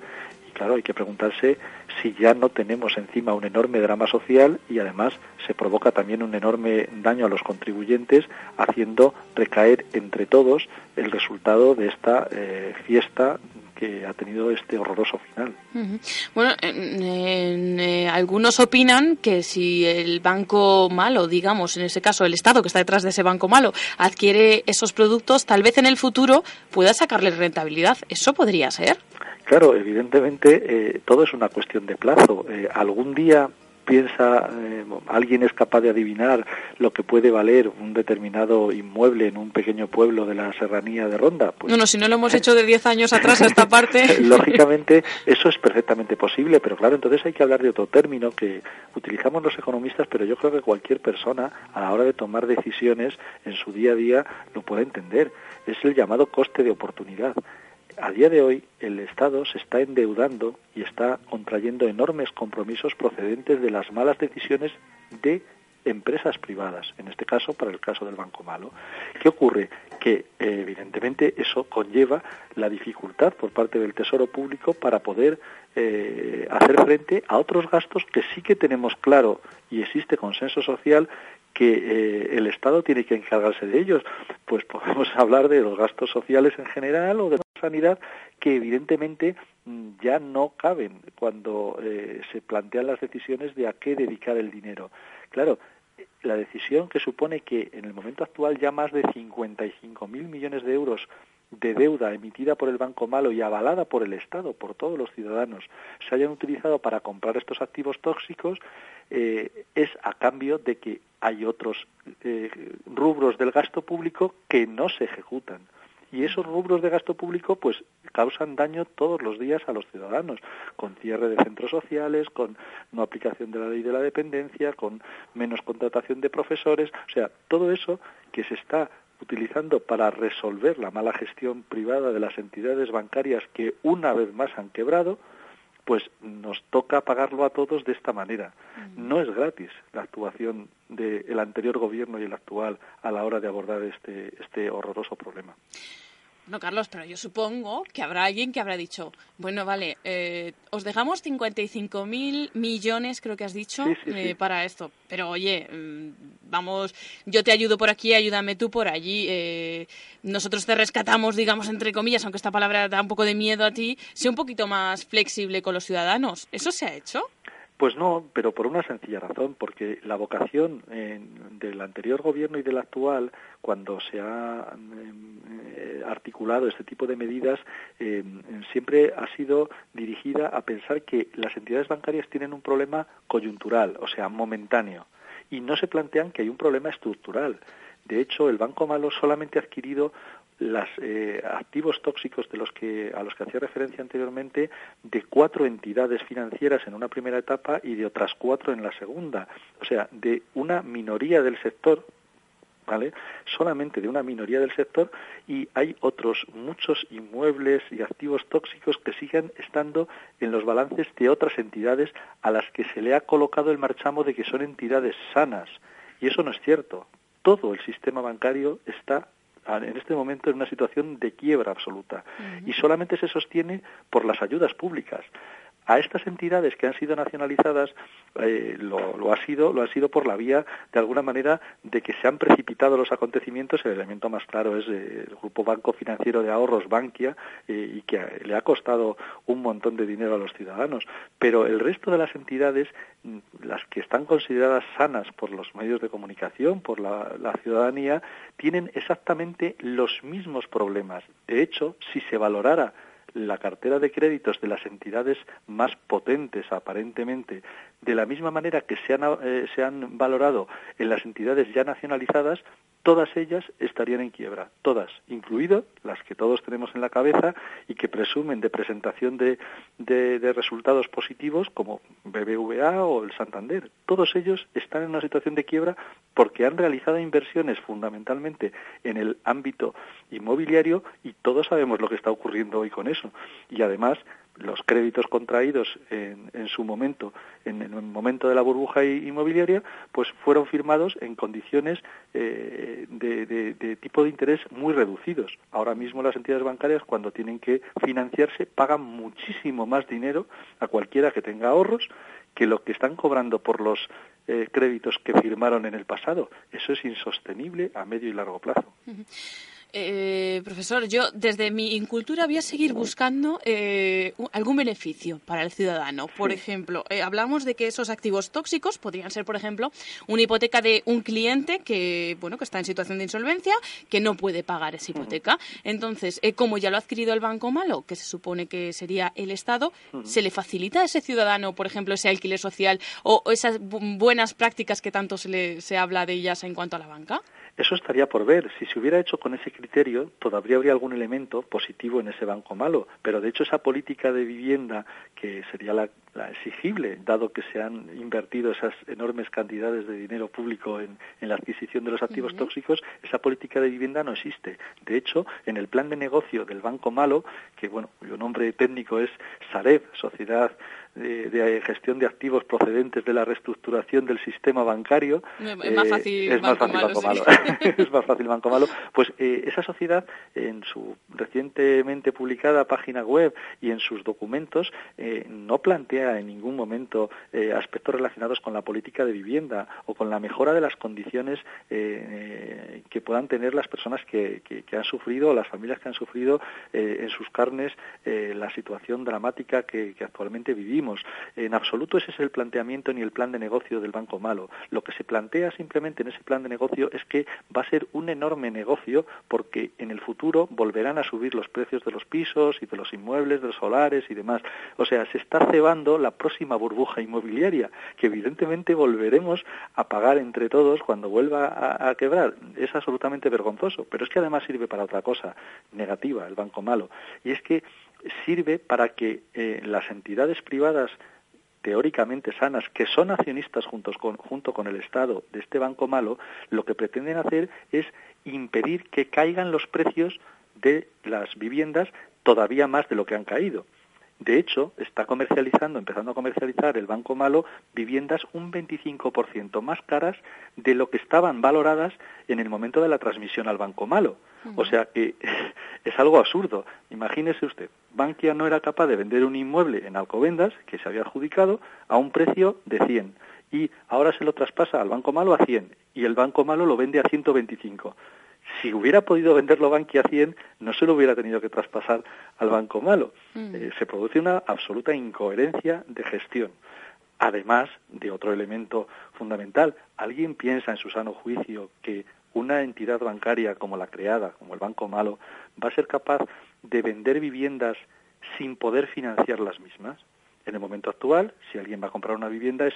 Claro, hay que preguntarse si ya no tenemos encima un enorme drama social y además se provoca también un enorme daño a los contribuyentes haciendo recaer entre todos el resultado de esta eh, fiesta que ha tenido este horroroso final. Uh -huh. Bueno, en, en, eh, algunos opinan que si el banco malo, digamos, en ese caso el Estado que está detrás de ese banco malo, adquiere esos productos, tal vez en el futuro pueda sacarle rentabilidad. ¿Eso podría ser? Claro, evidentemente eh, todo es una cuestión de plazo. Eh, algún día piensa, eh, alguien es capaz de adivinar lo que puede valer un determinado inmueble en un pequeño pueblo de la serranía de Ronda. Pues, no, no, si no lo hemos hecho de 10 años atrás a esta parte. Lógicamente, eso es perfectamente posible, pero claro, entonces hay que hablar de otro término que utilizamos los economistas, pero yo creo que cualquier persona a la hora de tomar decisiones en su día a día lo puede entender. Es el llamado coste de oportunidad a día de hoy el Estado se está endeudando y está contrayendo enormes compromisos procedentes de las malas decisiones de empresas privadas, en este caso para el caso del Banco Malo. ¿Qué ocurre? Que eh, evidentemente eso conlleva la dificultad por parte del Tesoro Público para poder eh, hacer frente a otros gastos que sí que tenemos claro y existe consenso social que eh, el Estado tiene que encargarse de ellos. Pues podemos hablar de los gastos sociales en general o de sanidad que evidentemente ya no caben cuando eh, se plantean las decisiones de a qué dedicar el dinero. Claro, la decisión que supone que en el momento actual ya más de 55 mil millones de euros de deuda emitida por el Banco Malo y avalada por el Estado, por todos los ciudadanos, se hayan utilizado para comprar estos activos tóxicos, eh, es a cambio de que hay otros eh, rubros del gasto público que no se ejecutan. Y esos rubros de gasto público pues causan daño todos los días a los ciudadanos, con cierre de centros sociales, con no aplicación de la ley de la dependencia, con menos contratación de profesores, o sea, todo eso que se está utilizando para resolver la mala gestión privada de las entidades bancarias que una vez más han quebrado, pues nos toca pagarlo a todos de esta manera. No es gratis la actuación del anterior gobierno y el actual a la hora de abordar este, este horroroso problema. No, Carlos, pero yo supongo que habrá alguien que habrá dicho, bueno, vale, eh, os dejamos 55.000 millones, creo que has dicho, Sí, sí, eh, sí. para esto. Pero oye, mm, vamos, yo te ayudo por aquí, ayúdame tú por allí. eh, nosotros te rescatamos, digamos, entre comillas, aunque esta palabra da un poco de miedo a ti, sé un poquito más flexible con los ciudadanos. ¿Eso se ha hecho? Pues no, pero por una sencilla razón, porque la vocación del anterior gobierno y del actual, cuando se ha eh, articulado este tipo de medidas, eh, siempre ha sido dirigida a pensar que las entidades bancarias tienen un problema coyuntural, o sea, momentáneo, y no se plantean que hay un problema estructural. De hecho, el Banco Malo solamente ha adquirido los activos tóxicos de los que a los que hacía referencia anteriormente de cuatro entidades financieras en una primera etapa y de otras cuatro en la segunda, o sea, de una minoría del sector ¿vale? Solamente de una minoría del sector y hay otros muchos inmuebles y activos tóxicos que siguen estando en los balances de otras entidades a las que se le ha colocado el marchamo de que son entidades sanas. Y eso no es cierto. Todo el sistema bancario está en este momento en una situación de quiebra absoluta y solamente se sostiene por las ayudas públicas. A estas entidades que han sido nacionalizadas eh, lo, ha sido lo ha sido por la vía de alguna manera de que se han precipitado los acontecimientos. El elemento más claro es eh, el grupo Banco Financiero de Ahorros Bankia eh, y que le ha costado un montón de dinero a los ciudadanos. Pero el resto de las entidades, las que están consideradas sanas por los medios de comunicación, por la ciudadanía, tienen exactamente los mismos problemas. De hecho, si se valorara la cartera de créditos de las entidades más potentes aparentemente, de la misma manera que se han, eh, se han valorado en las entidades ya nacionalizadas, todas ellas estarían en quiebra, todas, incluido las que todos tenemos en la cabeza y que presumen de presentación de, de, resultados positivos como BBVA o el Santander. Todos ellos están en una situación de quiebra porque han realizado inversiones fundamentalmente en el ámbito inmobiliario y todos sabemos lo que está ocurriendo hoy con eso. Y además los créditos contraídos en, su momento, en el momento de la burbuja inmobiliaria, pues fueron firmados en condiciones eh, de, tipo de interés muy reducidos. Ahora mismo las entidades bancarias, cuando tienen que financiarse, pagan muchísimo más dinero a cualquiera que tenga ahorros que lo que están cobrando por los eh, créditos que firmaron en el pasado. Eso es insostenible a medio y largo plazo. Eh, profesor, yo desde mi incultura voy a seguir buscando eh, algún beneficio para el ciudadano. Por ejemplo, eh, hablamos de que esos activos tóxicos podrían ser, por ejemplo, una hipoteca de un cliente que, bueno, que está en situación de insolvencia, que no puede pagar esa hipoteca. Entonces, eh, como ya lo ha adquirido el banco malo, que se supone que sería el Estado, ¿se le facilita a ese ciudadano, por ejemplo, ese alquiler social o, esas bu buenas prácticas que tanto se, le, se habla de ellas en cuanto a la banca? Eso estaría por ver. Si se hubiera hecho con ese criterio, todavía habría algún elemento positivo en ese banco malo. Pero de hecho esa política de vivienda, que sería la, la exigible, dado que se han invertido esas enormes cantidades de dinero público en, en la adquisición de los activos uh -huh. tóxicos, esa política de vivienda no existe. De hecho, en el plan de negocio del banco malo, que bueno, cuyo nombre técnico es Sareb, Sociedad de, de, gestión de activos procedentes de la reestructuración del sistema bancario. Es más fácil, eh, es más banco, fácil malo, banco sí. malo. es más fácil banco malo. Pues eh, esa sociedad, en su recientemente publicada página web y en sus documentos, eh, no plantea en ningún momento eh, aspectos relacionados con la política de vivienda o con la mejora de las condiciones eh, que puedan tener las personas que, han sufrido o las familias que han sufrido eh, en sus carnes la situación dramática que actualmente vivimos. En absoluto ese es el planteamiento ni el plan de negocio del Banco Malo. Lo que se plantea simplemente en ese plan de negocio es que va a ser un enorme negocio porque en el futuro volverán a subir los precios de los pisos y de los inmuebles, de los solares y demás. O sea, se está cebando la próxima burbuja inmobiliaria que evidentemente volveremos a pagar entre todos cuando vuelva a, quebrar. Es absolutamente vergonzoso, pero es que además sirve para otra cosa negativa, el Banco Malo. Y es que sirve para que eh, las entidades privadas teóricamente sanas, que son accionistas con, junto con el Estado de este banco malo, lo que pretenden hacer es impedir que caigan los precios de las viviendas todavía más de lo que han caído. De hecho, está comercializando, empezando a comercializar el Banco Malo viviendas un 25% más caras de lo que estaban valoradas en el momento de la transmisión al Banco Malo. O sea que es algo absurdo. Imagínese usted, Bankia no era capaz de vender un inmueble en Alcobendas, que se había adjudicado, a un precio de 100 y ahora se lo traspasa al Banco Malo a 100 y el Banco Malo lo vende a 125. Si hubiera podido venderlo Bankia a 100, no se lo hubiera tenido que traspasar al Banco Malo. Eh, se produce una absoluta incoherencia de gestión. Además de otro elemento fundamental, ¿alguien piensa en su sano juicio que una entidad bancaria como la creada, como el Banco Malo, va a ser capaz de vender viviendas sin poder financiar las mismas? En el momento actual, si alguien va a comprar una vivienda, es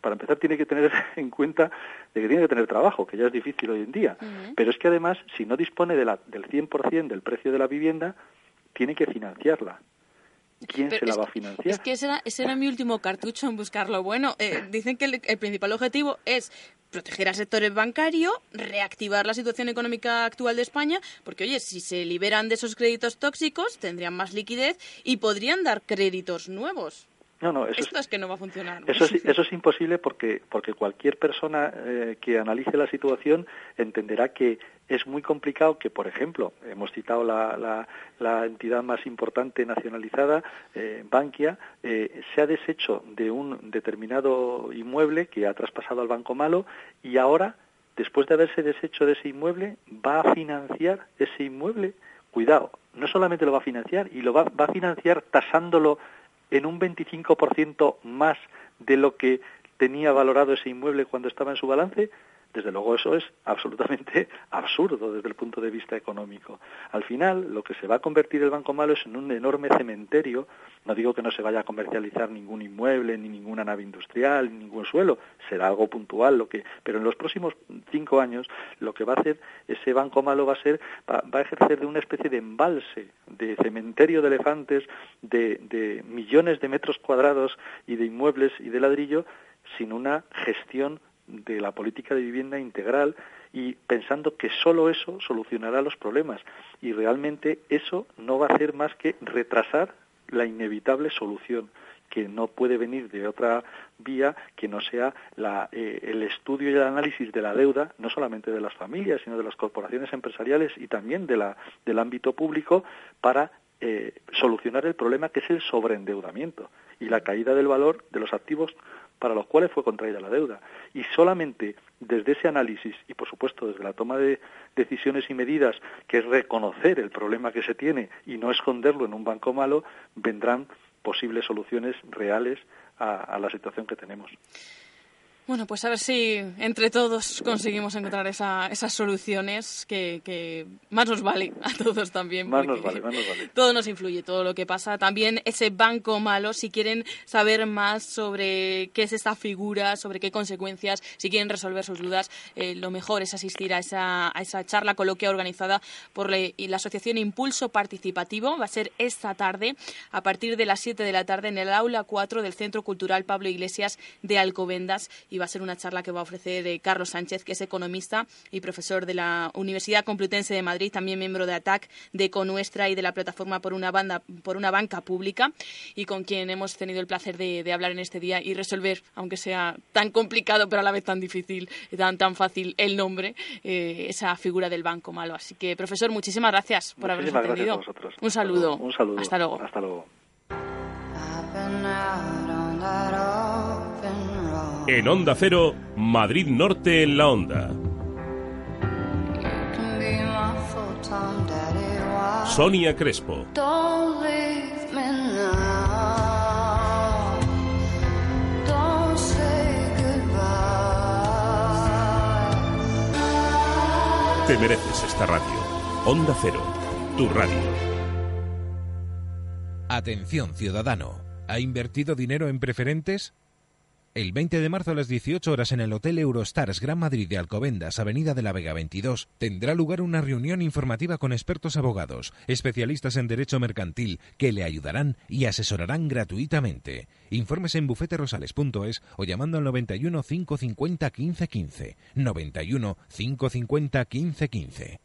para empezar tiene que tener en cuenta de que tiene que tener trabajo, que ya es difícil hoy en día. Pero es que además, si no dispone de la, del 100% del precio de la vivienda, tiene que financiarla. ¿Quién Pero se la va a financiar? Es que ese era, ese era mi último cartucho en buscarlo. Bueno, eh, dicen que el, el principal objetivo es proteger al sector bancario, reactivar la situación económica actual de España, porque oye, si se liberan de esos créditos tóxicos, tendrían más liquidez y podrían dar créditos nuevos. No, no, eso es, Esto es que no va a funcionar. Eso es, eso es imposible porque, porque cualquier persona eh, que analice la situación entenderá que es muy complicado que, por ejemplo, hemos citado la, la, la entidad más importante nacionalizada, eh, Bankia, eh, se ha deshecho de un determinado inmueble que ha traspasado al Banco Malo y ahora, después de haberse deshecho de ese inmueble, va a financiar ese inmueble. Cuidado, no solamente lo va a financiar, y lo va, va a financiar tasándolo en un 25% más de lo que tenía valorado ese inmueble cuando estaba en su balance, desde luego eso es absolutamente absurdo desde el punto de vista económico. Al final, lo que se va a convertir el Banco Malo es en un enorme cementerio. No digo que no se vaya a comercializar ningún inmueble, ni ninguna nave industrial, ni ningún suelo. Será algo puntual, lo que, pero en los próximos cinco años lo que va a hacer ese Banco Malo va a ser, va, a ejercer de una especie de embalse, de cementerio de elefantes, de millones de metros cuadrados y de inmuebles y de ladrillo, sin una gestión de la política de vivienda integral y pensando que solo eso solucionará los problemas. Y realmente eso no va a hacer más que retrasar la inevitable solución que no puede venir de otra vía que no sea la, eh, el estudio y el análisis de la deuda, no solamente de las familias, sino de las corporaciones empresariales y también de la, del ámbito público para eh, solucionar el problema que es el sobreendeudamiento y la caída del valor de los activos para los cuales fue contraída la deuda. Y solamente desde ese análisis y, por supuesto, desde la toma de decisiones y medidas, que es reconocer el problema que se tiene y no esconderlo en un banco malo, vendrán posibles soluciones reales a, a la situación que tenemos. Bueno, pues a ver si entre todos conseguimos encontrar esa- esas soluciones que, que más nos vale a todos también. Más nos vale, más nos vale. Todo nos influye, todo lo que pasa. También ese banco malo, si quieren saber más sobre qué es esta figura, sobre qué consecuencias, si quieren resolver sus dudas, eh, lo mejor es asistir a esa, a esa charla coloquia organizada por la, y la Asociación Impulso Participativo. Va a ser esta tarde, a partir de las 7 de la tarde, en el aula 4 del Centro Cultural Pablo Iglesias de Alcobendas. Y va a ser una charla que va a ofrecer eh, Carlos Sánchez, que es economista y profesor de la Universidad Complutense de Madrid, también miembro de ATAC, de Conuestra y de la plataforma por una, banda, por una banca pública, y con quien hemos tenido el placer de, de hablar en este día y resolver, aunque sea tan complicado, pero a la vez tan difícil, y tan, tan fácil el nombre, eh, esa figura del banco malo. Así que, profesor, muchísimas gracias por habernos gracias atendido. a. Un saludo. Un saludo. Hasta luego. Hasta luego. En Onda Cero, Madrid Norte en la Onda. Sonia Crespo. Te mereces esta radio. Onda Cero, tu radio. Atención ciudadano, ¿ha invertido dinero en preferentes? El 20 de marzo a las 18 horas en el Hotel Eurostars Gran Madrid de Alcobendas, Avenida de la Vega 22, tendrá lugar una reunión informativa con expertos abogados, especialistas en derecho mercantil, que le ayudarán y asesorarán gratuitamente. Informes en bufeterosales.es o llamando al 91 550 1515. 91 550 1515.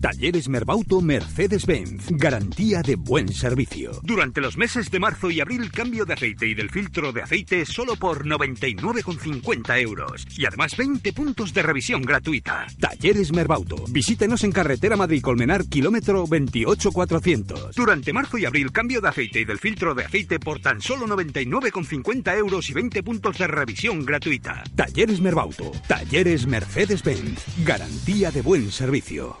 Talleres Merbauto Mercedes-Benz. Garantía de buen servicio. Durante los meses de marzo y abril, cambio de aceite y del filtro de aceite solo por 99,50 euros. Y además 20 puntos de revisión gratuita. Talleres Merbauto. Visítenos en carretera Madrid-Colmenar, kilómetro 28400. Durante marzo y abril, cambio de aceite y del filtro de aceite por tan solo 99,50 euros y 20 puntos de revisión gratuita. Talleres Merbauto. Talleres Mercedes-Benz. Garantía de buen servicio.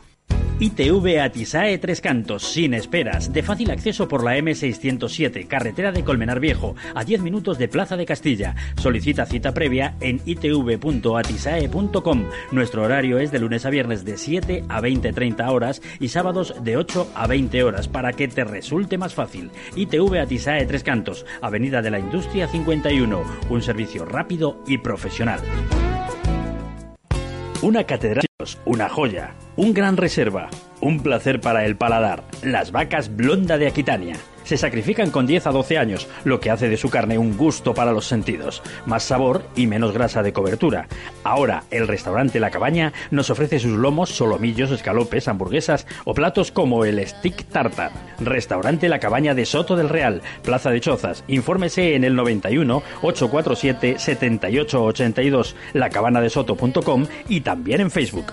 ITV Atisae Tres Cantos, sin esperas, de fácil acceso por la M607, carretera de Colmenar Viejo, a 10 minutos de Plaza de Castilla. Solicita cita previa en itv.atisae.com. Nuestro horario es de lunes a viernes de 7 a 20-30 horas y sábados de 8 a 20 horas para que te resulte más fácil. ITV Atisae Tres Cantos, Avenida de la Industria 51, un servicio rápido y profesional. Una catedral, una joya, un gran reserva, un placer para el paladar. Las vacas blonda de Aquitania. Se sacrifican con 10 a 12 años, lo que hace de su carne un gusto para los sentidos. Más sabor y menos grasa de cobertura. Ahora, el restaurante La Cabaña nos ofrece sus lomos, solomillos, escalopes, hamburguesas o platos como el stick tartar. Restaurante La Cabaña de Soto del Real, Plaza de Chozas. Infórmese en el 91 847 7882, lacabanadesoto.com y también en Facebook.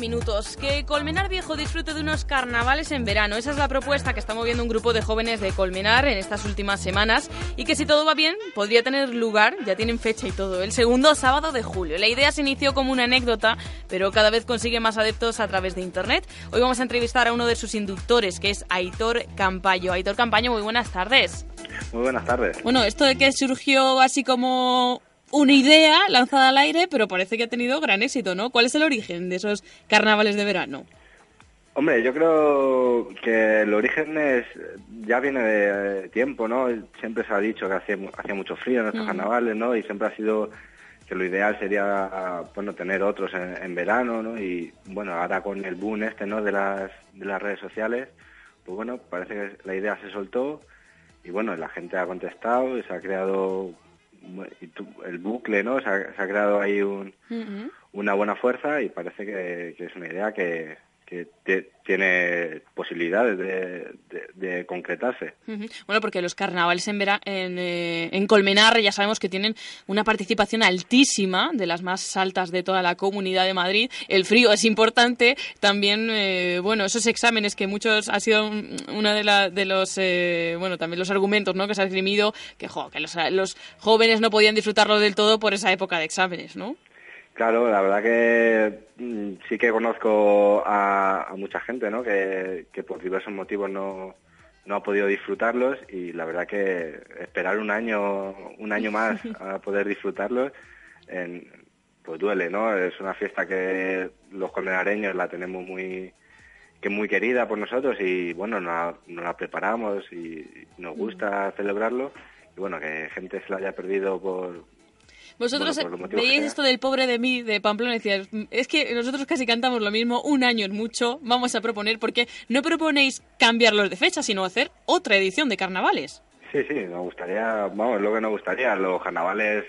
Minutos. Que Colmenar Viejo disfrute de unos carnavales en verano. Esa es la propuesta que está moviendo un grupo de jóvenes de Colmenar en estas últimas semanas y que si todo va bien podría tener lugar, ya tienen fecha y todo, el segundo sábado de julio. La idea se inició como una anécdota, pero cada vez consigue más adeptos a través de internet. Hoy vamos a entrevistar a uno de sus inductores, que es Aitor Campayo. Aitor Campayo, muy buenas tardes. Muy buenas tardes. Bueno, esto de que surgió así como una idea lanzada al aire, pero parece que ha tenido gran éxito, ¿no? ¿Cuál es el origen de esos carnavales de verano? Hombre, yo creo que el origen es, ya viene de tiempo, ¿no? Siempre se ha dicho que hacía, hacía mucho frío en estos Mm. carnavales, ¿no? Y siempre ha sido que lo ideal sería, bueno, tener otros en, en verano, ¿no? Y bueno, ahora con el boom este, ¿no? De las, de las redes sociales, pues bueno, parece que la idea se soltó y bueno, la gente ha contestado y se ha creado el bucle, ¿no? Se ha, se ha creado ahí un, una buena fuerza y parece que, que es una idea que, tiene posibilidades de, concretarse. Bueno, porque los carnavales en, vera- en, eh, en Colmenar ya sabemos que tienen una participación altísima, de las más altas de toda la comunidad de Madrid. El frío es importante. También, eh, bueno, esos exámenes que muchos ha sido un- uno de, los, eh, bueno, también los argumentos, ¿no? Que se ha esgrimido que, jo, que los jóvenes no podían disfrutarlo del todo por esa época de exámenes, ¿no? Claro, la verdad que mm, sí que conozco a, a mucha gente, ¿no? Que, que por diversos motivos no, no ha podido disfrutarlos y la verdad que esperar un año, un año más a poder disfrutarlos, pues duele, ¿no? Es una fiesta que los colmenareños la tenemos muy que muy querida por nosotros y bueno, nos nos la preparamos y nos gusta celebrarlo y bueno, que gente se la haya perdido por, Vosotros Bueno, veíais esto del pobre de mí, de Pamplona, y decías, "Mm, es que nosotros casi cantamos lo mismo, un año es mucho, vamos a proponer, porque no proponéis cambiarlos de fecha, sino hacer otra edición de carnavales. Sí, sí, nos gustaría, vamos, lo que nos gustaría, los carnavales,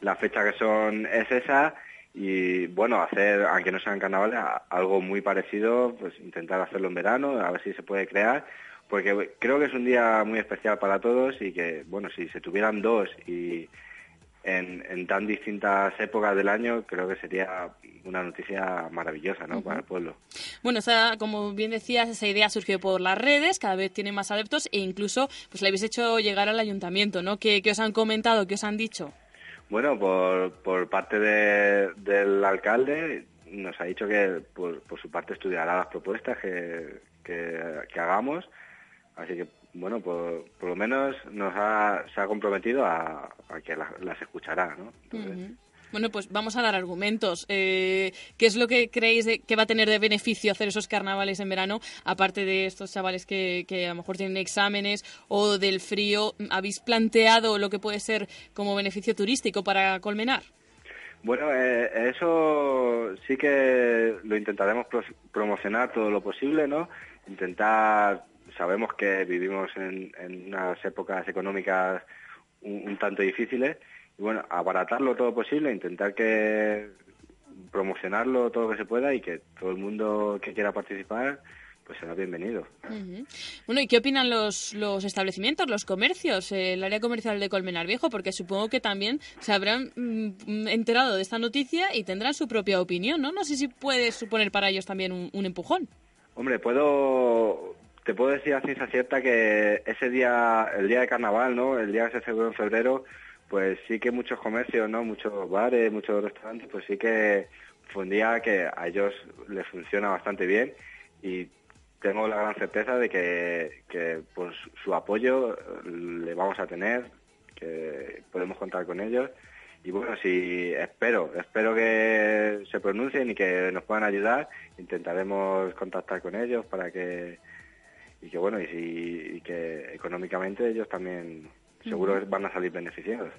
la fecha que son es esa y bueno, hacer, aunque no sean carnavales, algo muy parecido, pues intentar hacerlo en verano, a ver si se puede crear, porque creo que es un día muy especial para todos y que, bueno, si se tuvieran dos y en, en tan distintas épocas del año, creo que sería una noticia maravillosa, ¿no?, para el pueblo. Bueno, esa, como bien decías, esa idea surgió por las redes, cada vez tiene más adeptos e incluso pues la habéis hecho llegar al ayuntamiento, ¿no? ¿Qué, qué os han comentado, qué os han dicho? Bueno, por, por parte de- del alcalde nos ha dicho que por, por su parte estudiará las propuestas que, que- que hagamos, así que bueno, por, por lo menos nos ha, se ha comprometido a, a que la- las escuchará, ¿no? Bueno, pues vamos a dar argumentos. Eh, ¿Qué es lo que creéis de- que va a tener de beneficio hacer esos carnavales en verano, aparte de estos chavales que, que a lo mejor tienen exámenes o del frío? ¿Habéis planteado lo que puede ser como beneficio turístico para Colmenar? Bueno, eh, eso sí que lo intentaremos promocionar todo lo posible, ¿no? Intentar, sabemos que vivimos en, en unas épocas económicas un, un tanto difíciles, y bueno, abaratarlo todo posible, intentar que promocionarlo todo lo que se pueda y que todo el mundo que quiera participar, pues será bienvenido. Bueno, ¿y qué opinan los, los establecimientos, los comercios, eh, el área comercial de Colmenar Viejo? Porque supongo que también se habrán mm, enterado de esta noticia y tendrán su propia opinión, ¿no? No sé si puede suponer para ellos también un, un empujón. Hombre, puedo, te puedo decir a ciencia cierta que ese día, el día de carnaval, ¿no? El día que se celebró en febrero, pues sí que muchos comercios, ¿no? Muchos bares, muchos restaurantes, pues sí que fue un día que a ellos les funciona bastante bien y tengo la gran certeza de que, que por su- apoyo eh, le vamos a tener, que podemos contar con ellos. Y bueno, si espero, espero que se pronuncien y que nos puedan ayudar, intentaremos contactar con ellos para que y que bueno, y, si, y que económicamente ellos también seguro van a salir beneficiados.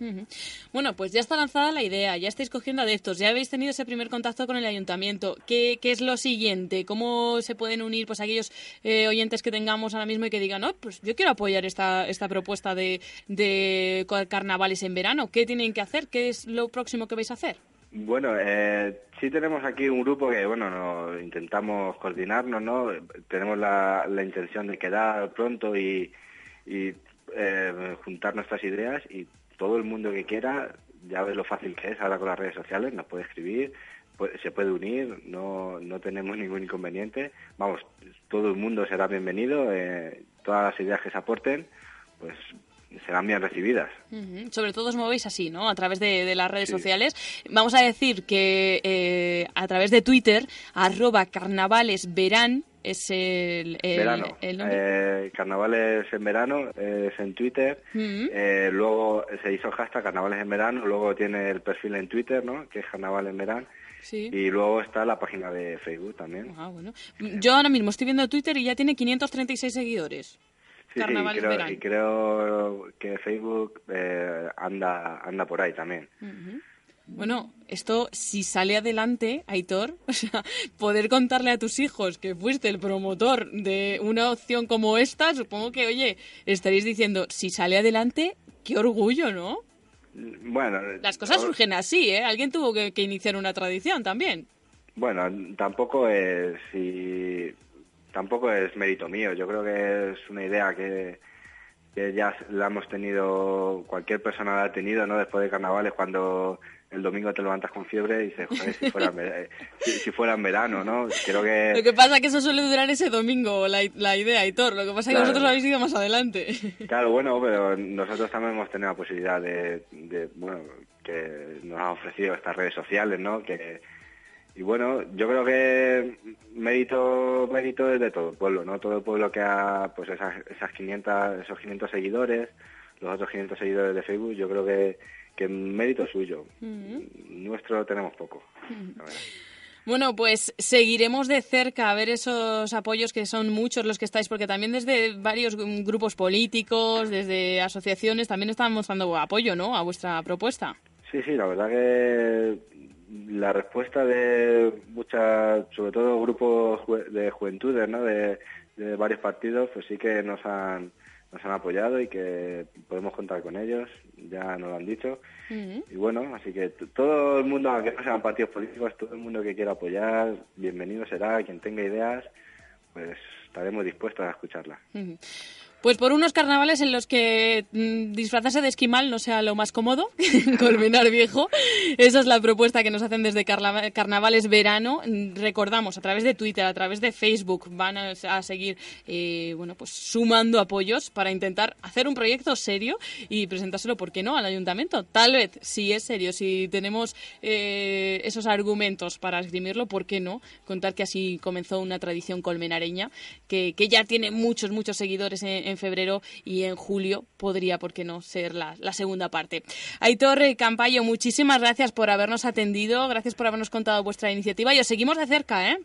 Bueno, pues ya está lanzada la idea, ya estáis cogiendo adeptos, ya habéis tenido ese primer contacto con el ayuntamiento. ¿Qué, qué es lo siguiente? ¿Cómo se pueden unir pues aquellos eh, oyentes que tengamos ahora mismo y que digan, no, pues yo quiero apoyar esta, esta propuesta de, de carnavales en verano? ¿Qué tienen que hacer? ¿Qué es lo próximo que vais a hacer? Bueno, eh, sí tenemos aquí un grupo que, bueno, no, intentamos coordinarnos, ¿no? Tenemos la, la intención de quedar pronto y, eh, juntar nuestras ideas y todo el mundo que quiera, ya ves lo fácil que es ahora con las redes sociales, nos puede escribir, se puede unir, no, no tenemos ningún inconveniente. Vamos, todo el mundo será bienvenido, eh, todas las ideas que se aporten, pues serán bien recibidas. Sobre todo os movéis así, ¿no? A través de, de las redes Sí. sociales. Vamos a decir que eh, a través de Twitter, arroba carnavalesverán es el, el, verano. el nombre. Eh, carnavales en verano es en Twitter. Eh, luego se hizo el hashtag carnavales en verano. Luego tiene el perfil en Twitter, ¿no? Que es carnaval en verano. Sí. Y luego está la página de Facebook también. Ah, bueno. Yo ahora mismo estoy viendo Twitter y ya tiene 536 seguidores. Sí, sí, Carnavales creo, verano. y creo que Facebook eh, anda anda por ahí también. Bueno, esto si sale adelante, Aitor, o sea, poder contarle a tus hijos que fuiste el promotor de una opción como esta, supongo que, oye, estaréis diciendo, si sale adelante, qué orgullo, ¿no? Bueno, Las cosas ahora- surgen así, ¿eh? Alguien tuvo que, que iniciar una tradición también. Bueno, tampoco es y tampoco es mérito mío. Yo creo que es una idea que, que ya la hemos tenido, cualquier persona la ha tenido, ¿no? Después de carnavales, cuando el domingo te levantas con fiebre y dices, joder, si fuera, en ver- si, si fuera en verano, ¿no? Creo que... Lo que pasa es que eso suele durar ese domingo, la, la idea, Aitor. Lo que pasa es que Claro. vosotros habéis ido más adelante. Claro, bueno, pero nosotros también hemos tenido la posibilidad de, de, bueno, que nos han ofrecido estas redes sociales, ¿no? Que, y bueno, yo creo que mérito mérito es de todo el pueblo, ¿no? Todo el pueblo que ha, pues esas, esas 500, esos 500 seguidores, los otros 500 seguidores de Facebook, yo creo que, que mérito suyo. Ujú. Nuestro tenemos poco. Ujú. Bueno, pues seguiremos de cerca a ver esos apoyos que son muchos los que estáis, porque también desde varios grupos políticos, desde asociaciones, también están mostrando apoyo, ¿no? A vuestra propuesta. Sí, sí, la verdad que la respuesta de muchas, sobre todo grupos de juventudes, ¿no? De, de varios partidos, pues sí que nos han nos han apoyado y que podemos contar con ellos, ya nos lo han dicho. Y bueno, así que todo el mundo, aunque no sean partidos políticos, todo el mundo que quiera apoyar, bienvenido será, quien tenga ideas, pues estaremos dispuestos a escucharla. Pues por unos carnavales en los que mm, disfrazarse de esquimal no sea lo más cómodo, Colmenar Viejo. Esa es la propuesta que nos hacen desde Carla- Carnavales Verano. Recordamos, a través de Twitter, a través de Facebook, van a, seguir eh, bueno, pues sumando apoyos para intentar hacer un proyecto serio y presentárselo, ¿por qué no?, al ayuntamiento. Tal vez, si es serio, si tenemos eh, esos argumentos para esgrimirlo, ¿por qué no? Contar que así comenzó una tradición colmenareña que, que ya tiene muchos, muchos seguidores en febrero y en julio podría, ¿por qué no?, ser la, la segunda parte. Aitor Campayo, muchísimas gracias por habernos atendido, gracias por habernos contado vuestra iniciativa y os seguimos de cerca, ¿eh?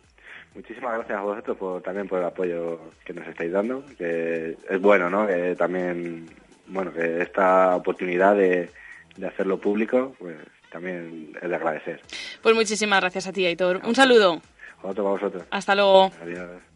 Muchísimas gracias a vosotros por, también por el apoyo que nos estáis dando, que es bueno, ¿no? Que también, bueno, que esta oportunidad de, de hacerlo público, pues también es de agradecer. Pues muchísimas gracias a ti, Aitor. Un saludo. Otro para vosotros. Hasta luego. Adiós.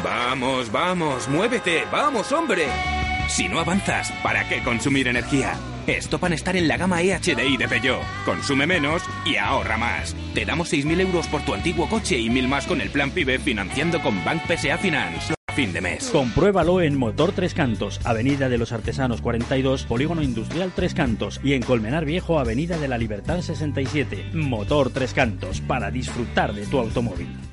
Vamos, vamos, muévete, vamos, hombre. Si no avanzas, ¿para qué consumir energía? Estopan estar en la gama EHDI de Peugeot. Consume menos y ahorra más. Te damos 6.000 euros por tu antiguo coche y 1.000 más con el plan PIBE financiando con Bank PSA Finance. A fin de mes. Compruébalo en Motor Tres Cantos, Avenida de los Artesanos 42, Polígono Industrial Tres Cantos y en Colmenar Viejo, Avenida de la Libertad 67. Motor Tres Cantos, para disfrutar de tu automóvil.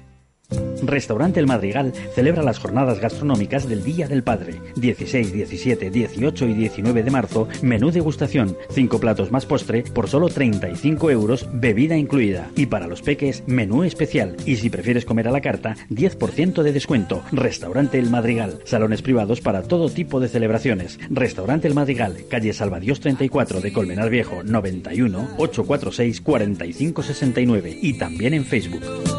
Restaurante El Madrigal celebra las jornadas gastronómicas del Día del Padre. 16, 17, 18 y 19 de marzo, menú degustación, 5 platos más postre por solo 35 euros, bebida incluida. Y para los peques, menú especial. Y si prefieres comer a la carta, 10% de descuento. Restaurante El Madrigal. Salones privados para todo tipo de celebraciones. Restaurante El Madrigal, calle Salvadios 34 de Colmenar Viejo, 91 846 4569 y también en Facebook.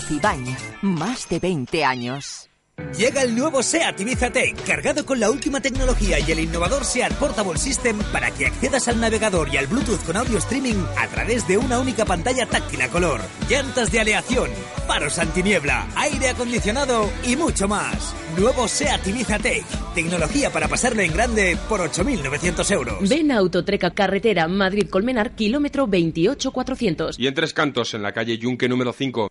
Cocibañ, más de 20 años. Llega el nuevo SEAT Ibiza Tech, cargado con la última tecnología y el innovador SEAT Portable System para que accedas al navegador y al Bluetooth con audio streaming a través de una única pantalla táctil a color, llantas de aleación, faros antiniebla, aire acondicionado y mucho más. Nuevo SEAT Ibiza Tech, tecnología para pasarlo en grande por 8.900 euros. Ven a Autotreca Carretera Madrid-Colmenar, kilómetro 28400. Y en Tres Cantos, en la calle Yunque número 5.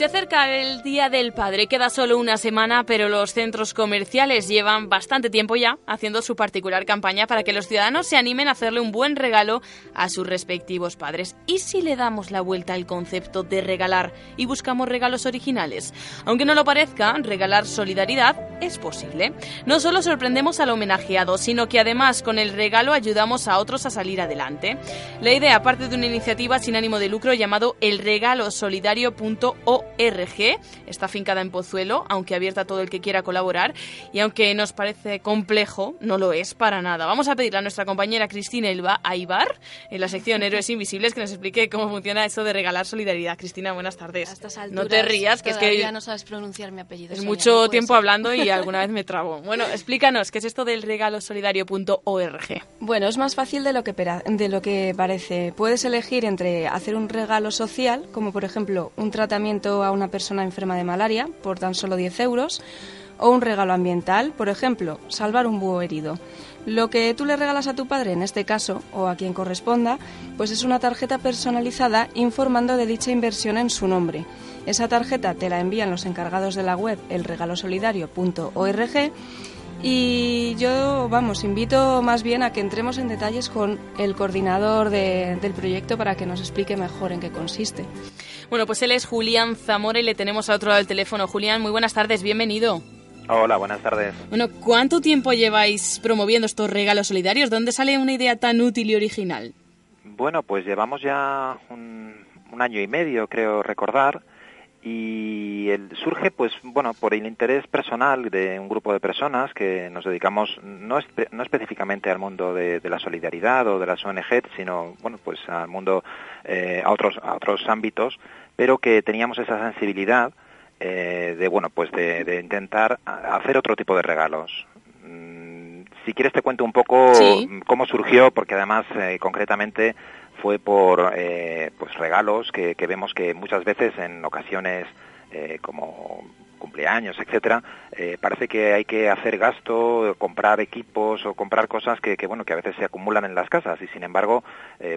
Se acerca el Día del Padre, queda solo una semana, pero los centros comerciales llevan bastante tiempo ya haciendo su particular campaña para que los ciudadanos se animen a hacerle un buen regalo a sus respectivos padres. ¿Y si le damos la vuelta al concepto de regalar y buscamos regalos originales? Aunque no lo parezca, regalar solidaridad es posible. No solo sorprendemos al homenajeado, sino que además con el regalo ayudamos a otros a salir adelante. La idea parte de una iniciativa sin ánimo de lucro llamado elregalosolidario.org RG. Está fincada en Pozuelo, aunque abierta a todo el que quiera colaborar. Y aunque nos parece complejo, no lo es para nada. Vamos a pedirle a nuestra compañera Cristina Elba Aibar, en la sección Héroes Invisibles, que nos explique cómo funciona eso de regalar solidaridad. Cristina, buenas tardes. no te rías, que es que ya no sabes pronunciar mi apellido. es Sonia, mucho no tiempo ser. hablando y alguna vez me trabo. Bueno, explícanos, ¿qué es esto del regalosolidario.org? Bueno, es más fácil de lo que de lo que parece. Puedes elegir entre hacer un regalo social, como por ejemplo un tratamiento a una persona enferma de malaria por tan solo 10 euros, o un regalo ambiental, por ejemplo, salvar un búho herido. Lo que tú le regalas a tu padre, en este caso, o a quien corresponda, pues es una tarjeta personalizada informando de dicha inversión en su nombre. Esa tarjeta te la envían los encargados de la web elregalosolidario.org y yo, vamos, invito más bien a que entremos en detalles con el coordinador de- del proyecto para que nos explique mejor en qué consiste. Bueno, pues él es Julián Zamora y le tenemos al otro lado del teléfono. Julián, muy buenas tardes, bienvenido. Hola, buenas tardes. Bueno, ¿cuánto tiempo lleváis promoviendo estos regalos solidarios? ¿Dónde sale una idea tan útil y original? Bueno, pues llevamos ya un, un año y medio, creo recordar, y el, surge pues bueno por el interés personal de un grupo de personas que nos dedicamos no, espe- no específicamente al mundo de, de la solidaridad o de las ONG sino bueno pues al mundo eh, a otros a otros ámbitos pero que teníamos esa sensibilidad eh, de bueno pues de, de intentar hacer otro tipo de regalos Mm, si quieres te cuento un poco Sí. cómo surgió porque además eh, concretamente fue por eh, pues regalos que, vemos que muchas veces en ocasiones eh, como cumpleaños, etcétera, eh, parece que hay que hacer gasto, comprar equipos o comprar cosas que, bueno que a veces se acumulan en las casas y sin embargo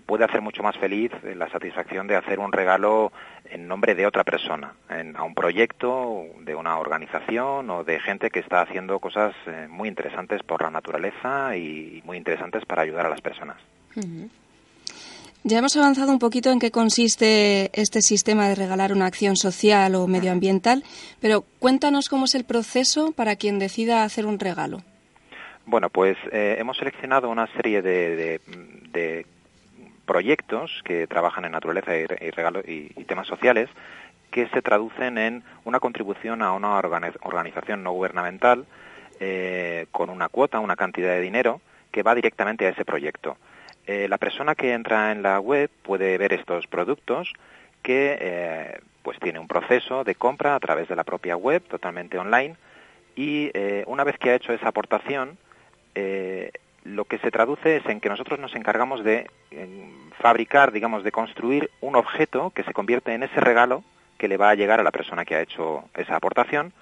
puede hacer mucho más feliz la satisfacción de hacer un regalo en nombre de otra persona, en- a un proyecto de una organización o de gente que está haciendo cosas muy interesantes por la naturaleza y muy interesantes para ayudar a las personas. Ya hemos avanzado un poquito en qué consiste este sistema de regalar una acción social o medioambiental, pero cuéntanos cómo es el proceso para quien decida hacer un regalo. Bueno, pues eh, hemos seleccionado una serie de, proyectos que trabajan en naturaleza y, y y- temas sociales que se traducen en una contribución a una organi- organización no gubernamental eh, con una cuota, una cantidad de dinero que va directamente a ese proyecto. Eh, la persona que entra en la web puede ver estos productos que eh, pues tiene un proceso de compra a través de la propia web totalmente online y eh, una vez que ha hecho esa aportación lo que se traduce es en que nosotros nos encargamos de fabricar, digamos, de construir un objeto que se convierte en ese regalo que le va a llegar a la persona que ha hecho esa aportación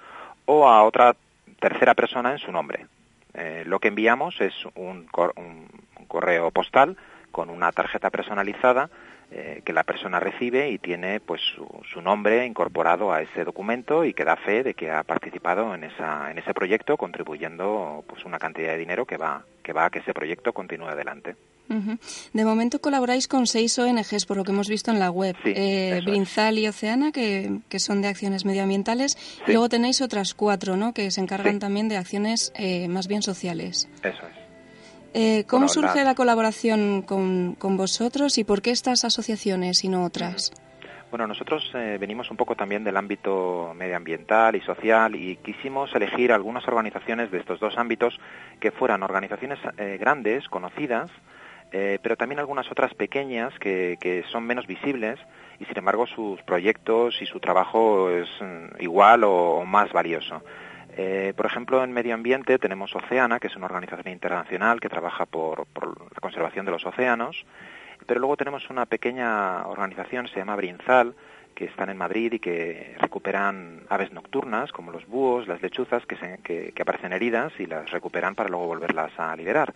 o a otra tercera persona en su nombre. Eh, lo que enviamos es un, cor- un- un correo postal con una tarjeta personalizada eh, que la persona recibe y tiene pues su, nombre incorporado a ese documento y que da fe de que ha participado en ese proyecto contribuyendo pues una cantidad de dinero que va que va a que ese proyecto continúe adelante. De momento colaboráis con seis ONGs, por lo que hemos visto en la web. Sí, Eh. Brinzal y Oceana, que, que son de acciones medioambientales, y luego tenéis otras cuatro, ¿no? Que se encargan Sí. también de acciones eh, más bien sociales. Eso es. Eh, ¿Cómo Bueno, surge la- la colaboración con, con vosotros y por qué estas asociaciones y no otras? Bueno, nosotros eh, venimos un poco también del ámbito medioambiental y social y quisimos elegir algunas organizaciones de estos dos ámbitos que fueran organizaciones eh, grandes, conocidas, eh, pero también algunas otras pequeñas que, son menos visibles y sin embargo sus proyectos y su trabajo es mm, igual o, más valioso. Eh, por ejemplo, en medio ambiente tenemos Oceana, que es una organización internacional que trabaja por, la conservación de los océanos, pero luego tenemos una pequeña organización, se llama Brinzal, que están en Madrid y que recuperan aves nocturnas, como los búhos, las lechuzas, que- que aparecen heridas y las recuperan para luego volverlas a liberar.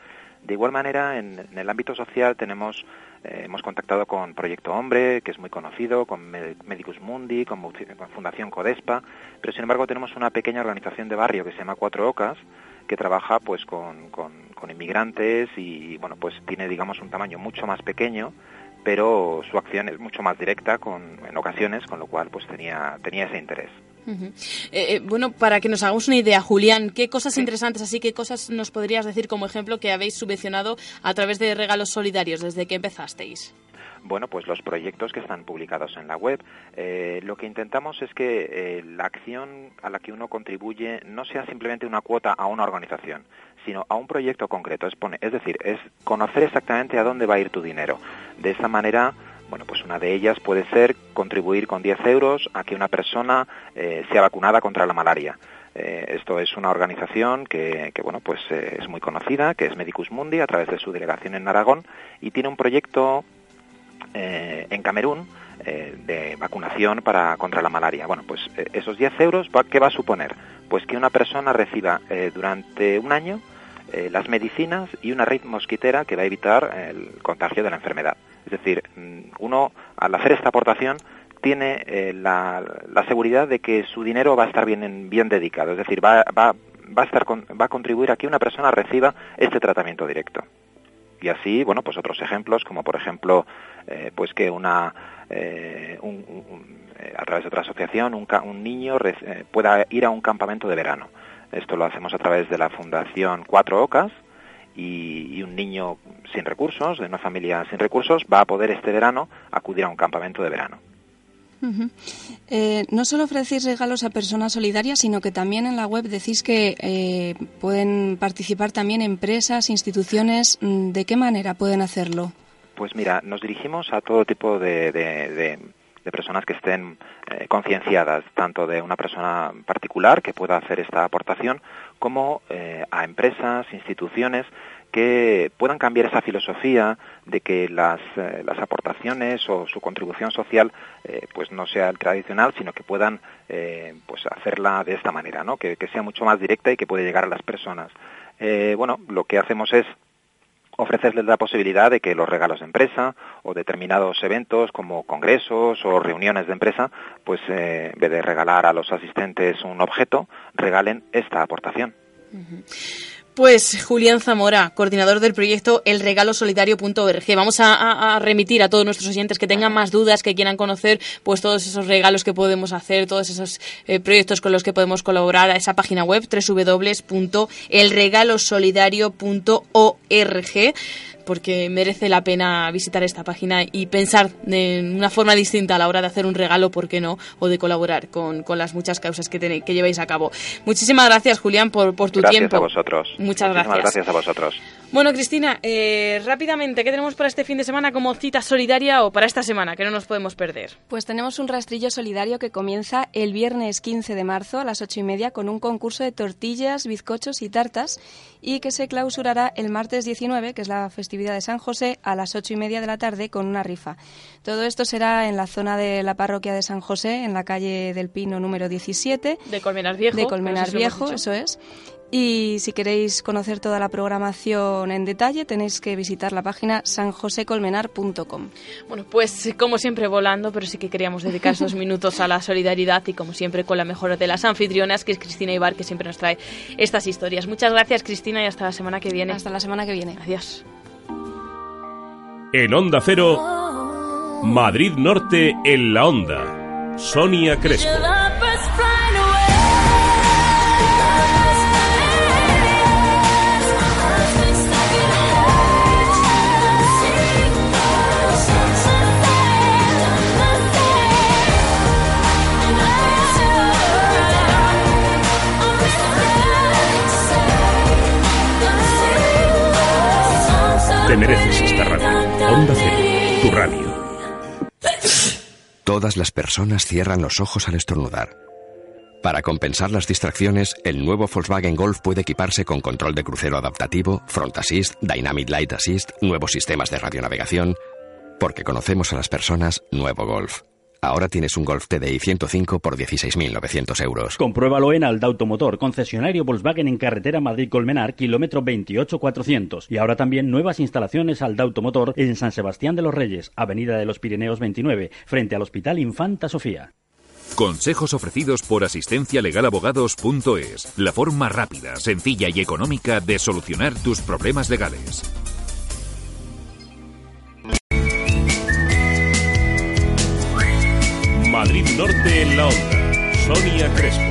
De igual manera, en, el ámbito social tenemos, eh, hemos contactado con Proyecto Hombre, que es muy conocido, con Me- Medicus Mundi, con, Mu- con Fundación Codespa, pero sin embargo tenemos una pequeña organización de barrio que se llama Cuatro Ocas, que trabaja pues con, con, con inmigrantes y bueno pues tiene digamos un tamaño mucho más pequeño pero su acción es mucho más directa con, en ocasiones con lo cual pues tenía tenía ese interés Eh, eh, bueno, para que nos hagamos una idea, Julián, ¿qué cosas interesantes, así qué cosas nos podrías decir como ejemplo que habéis subvencionado a través de regalos solidarios desde que empezasteis? Bueno, pues los proyectos que están publicados en la web. Eh, lo que intentamos es que eh, la acción a la que uno contribuye no sea simplemente una cuota a una organización, sino a un proyecto concreto. Es, pone- es decir, es conocer exactamente a dónde va a ir tu dinero. De esta manera, bueno, pues una de ellas puede ser contribuir con 10 euros a que una persona eh, sea vacunada contra la malaria. Eh, esto es una organización que, bueno, pues eh, es muy conocida, que es Medicus Mundi, a través de su delegación en Aragón, y tiene un proyecto en Camerún de vacunación para contra la malaria. Bueno, pues esos 10 euros, ¿va- ¿qué va a suponer? Pues que una persona reciba durante un año las medicinas y una red mosquitera que va a evitar el contagio de la enfermedad. Es decir, mm, uno al hacer esta aportación tiene eh, la, seguridad de que su dinero va a estar bien, dedicado, es decir, va, a contribuir a que una persona reciba este tratamiento directo. Y así, bueno, pues otros ejemplos, como por ejemplo, eh, pues que una, eh, a través de otra asociación, un, un niño pueda ir a un campamento de verano. Esto lo hacemos a través de la Fundación Cuatro Ocas y, y un niño sin recursos, de una familia sin recursos, va a poder este verano acudir a un campamento de verano. Eh, no solo ofrecéis regalos a personas solidarias, sino que también en la web decís que eh, pueden participar también empresas, instituciones. Mm, ¿De qué manera pueden hacerlo? Pues mira, nos dirigimos a todo tipo de, de- de- de personas que estén eh, concienciadas, tanto de una persona particular que pueda hacer esta aportación, como eh, a empresas, instituciones que puedan cambiar esa filosofía de que las, eh, las aportaciones o su contribución social pues no sea el tradicional, sino que puedan pues hacerla de esta manera, ¿no? que, que sea mucho más directa y que puede llegar a las personas. Bueno, lo que hacemos es ofrecerles la posibilidad de que los regalos de empresa o determinados eventos como congresos o reuniones de empresa, pues eh, en vez de regalar a los asistentes un objeto, regalen esta aportación. Pues Julián Zamora, coordinador del proyecto elregalosolidario.org. Vamos a, remitir a todos nuestros oyentes que tengan más dudas, que quieran conocer pues todos esos regalos que podemos hacer, todos esos eh, proyectos con los que podemos colaborar a esa página web www.elregalosolidario.org porque merece la pena visitar esta página y pensar en una forma distinta a la hora de hacer un regalo, ¿por qué no? O de colaborar con, con las muchas causas que, tenéis- que lleváis a cabo. Muchísimas gracias, Julián, por, por tu gracias tiempo. a vosotros. Muchas Muchísimas gracias. gracias a vosotros. Bueno, Cristina, eh, rápidamente, ¿qué tenemos para este fin de semana como cita solidaria o para esta semana que no nos podemos perder? Pues tenemos un rastrillo solidario que comienza el viernes 15 de marzo a las ocho y media con un concurso de tortillas, bizcochos y tartas y que se clausurará el martes 19, que es la festividad de San José, a las ocho y media de la tarde con una rifa. Todo esto será en la zona de la parroquia de San José, en la calle del Pino número 17. De Colmenar Viejo. De Colmenar Viejo, eso es. Y si queréis conocer toda la programación en detalle, tenéis que visitar la página sanjosecolmenar.com. Bueno, pues como siempre volando, pero sí que queríamos dedicar esos minutos a la solidaridad y como siempre con la mejor de las anfitrionas, que es Cristina Ibar, que siempre nos trae estas historias. Muchas gracias, Cristina, y hasta la semana que viene. Hasta la semana que viene. Adiós. En Onda Cero, Madrid Norte en la Onda. Sonia Crespo. Mereces esta radio. Onda Cero, tu radio. Todas las personas cierran los ojos al estornudar. Para compensar las distracciones, el nuevo Volkswagen Golf puede equiparse con control de crucero adaptativo, Front Assist, Dynamic Light Assist, nuevos sistemas de radionavegación. Porque conocemos a las personas, nuevo Golf. Ahora tienes un Golf TDI 105 por 16.900 euros. Compruébalo en Alda Automotor, concesionario Volkswagen en carretera Madrid-Colmenar, kilómetro 28400. Y ahora también nuevas instalaciones Alda Automotor en San Sebastián de los Reyes, Avenida de los Pirineos 29, frente al Hospital Infanta Sofía. Consejos ofrecidos por asistencialegalabogados.es, la forma rápida, sencilla y económica de solucionar tus problemas legales. Madrid Norte en la Onda. Sonia Crespo.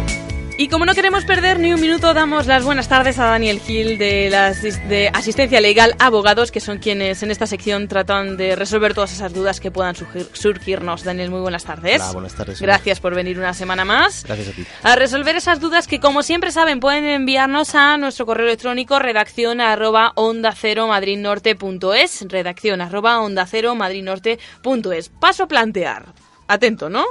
Y como no queremos perder ni un minuto, damos las buenas tardes a Daniel Gil de, la de Asistencia Legal Abogados, que son quienes en esta sección tratan de resolver todas esas dudas que puedan surgir- surgirnos. Daniel, muy buenas tardes. Hola, buenas tardes. Gracias por venir una semana más. Gracias a ti. A resolver esas dudas que, como siempre saben, pueden enviarnos a nuestro correo electrónico redacción arroba onda cero madridnorte.es. Redacción arroba onda cero madridnorte.es. Paso a plantear. Atento, ¿no?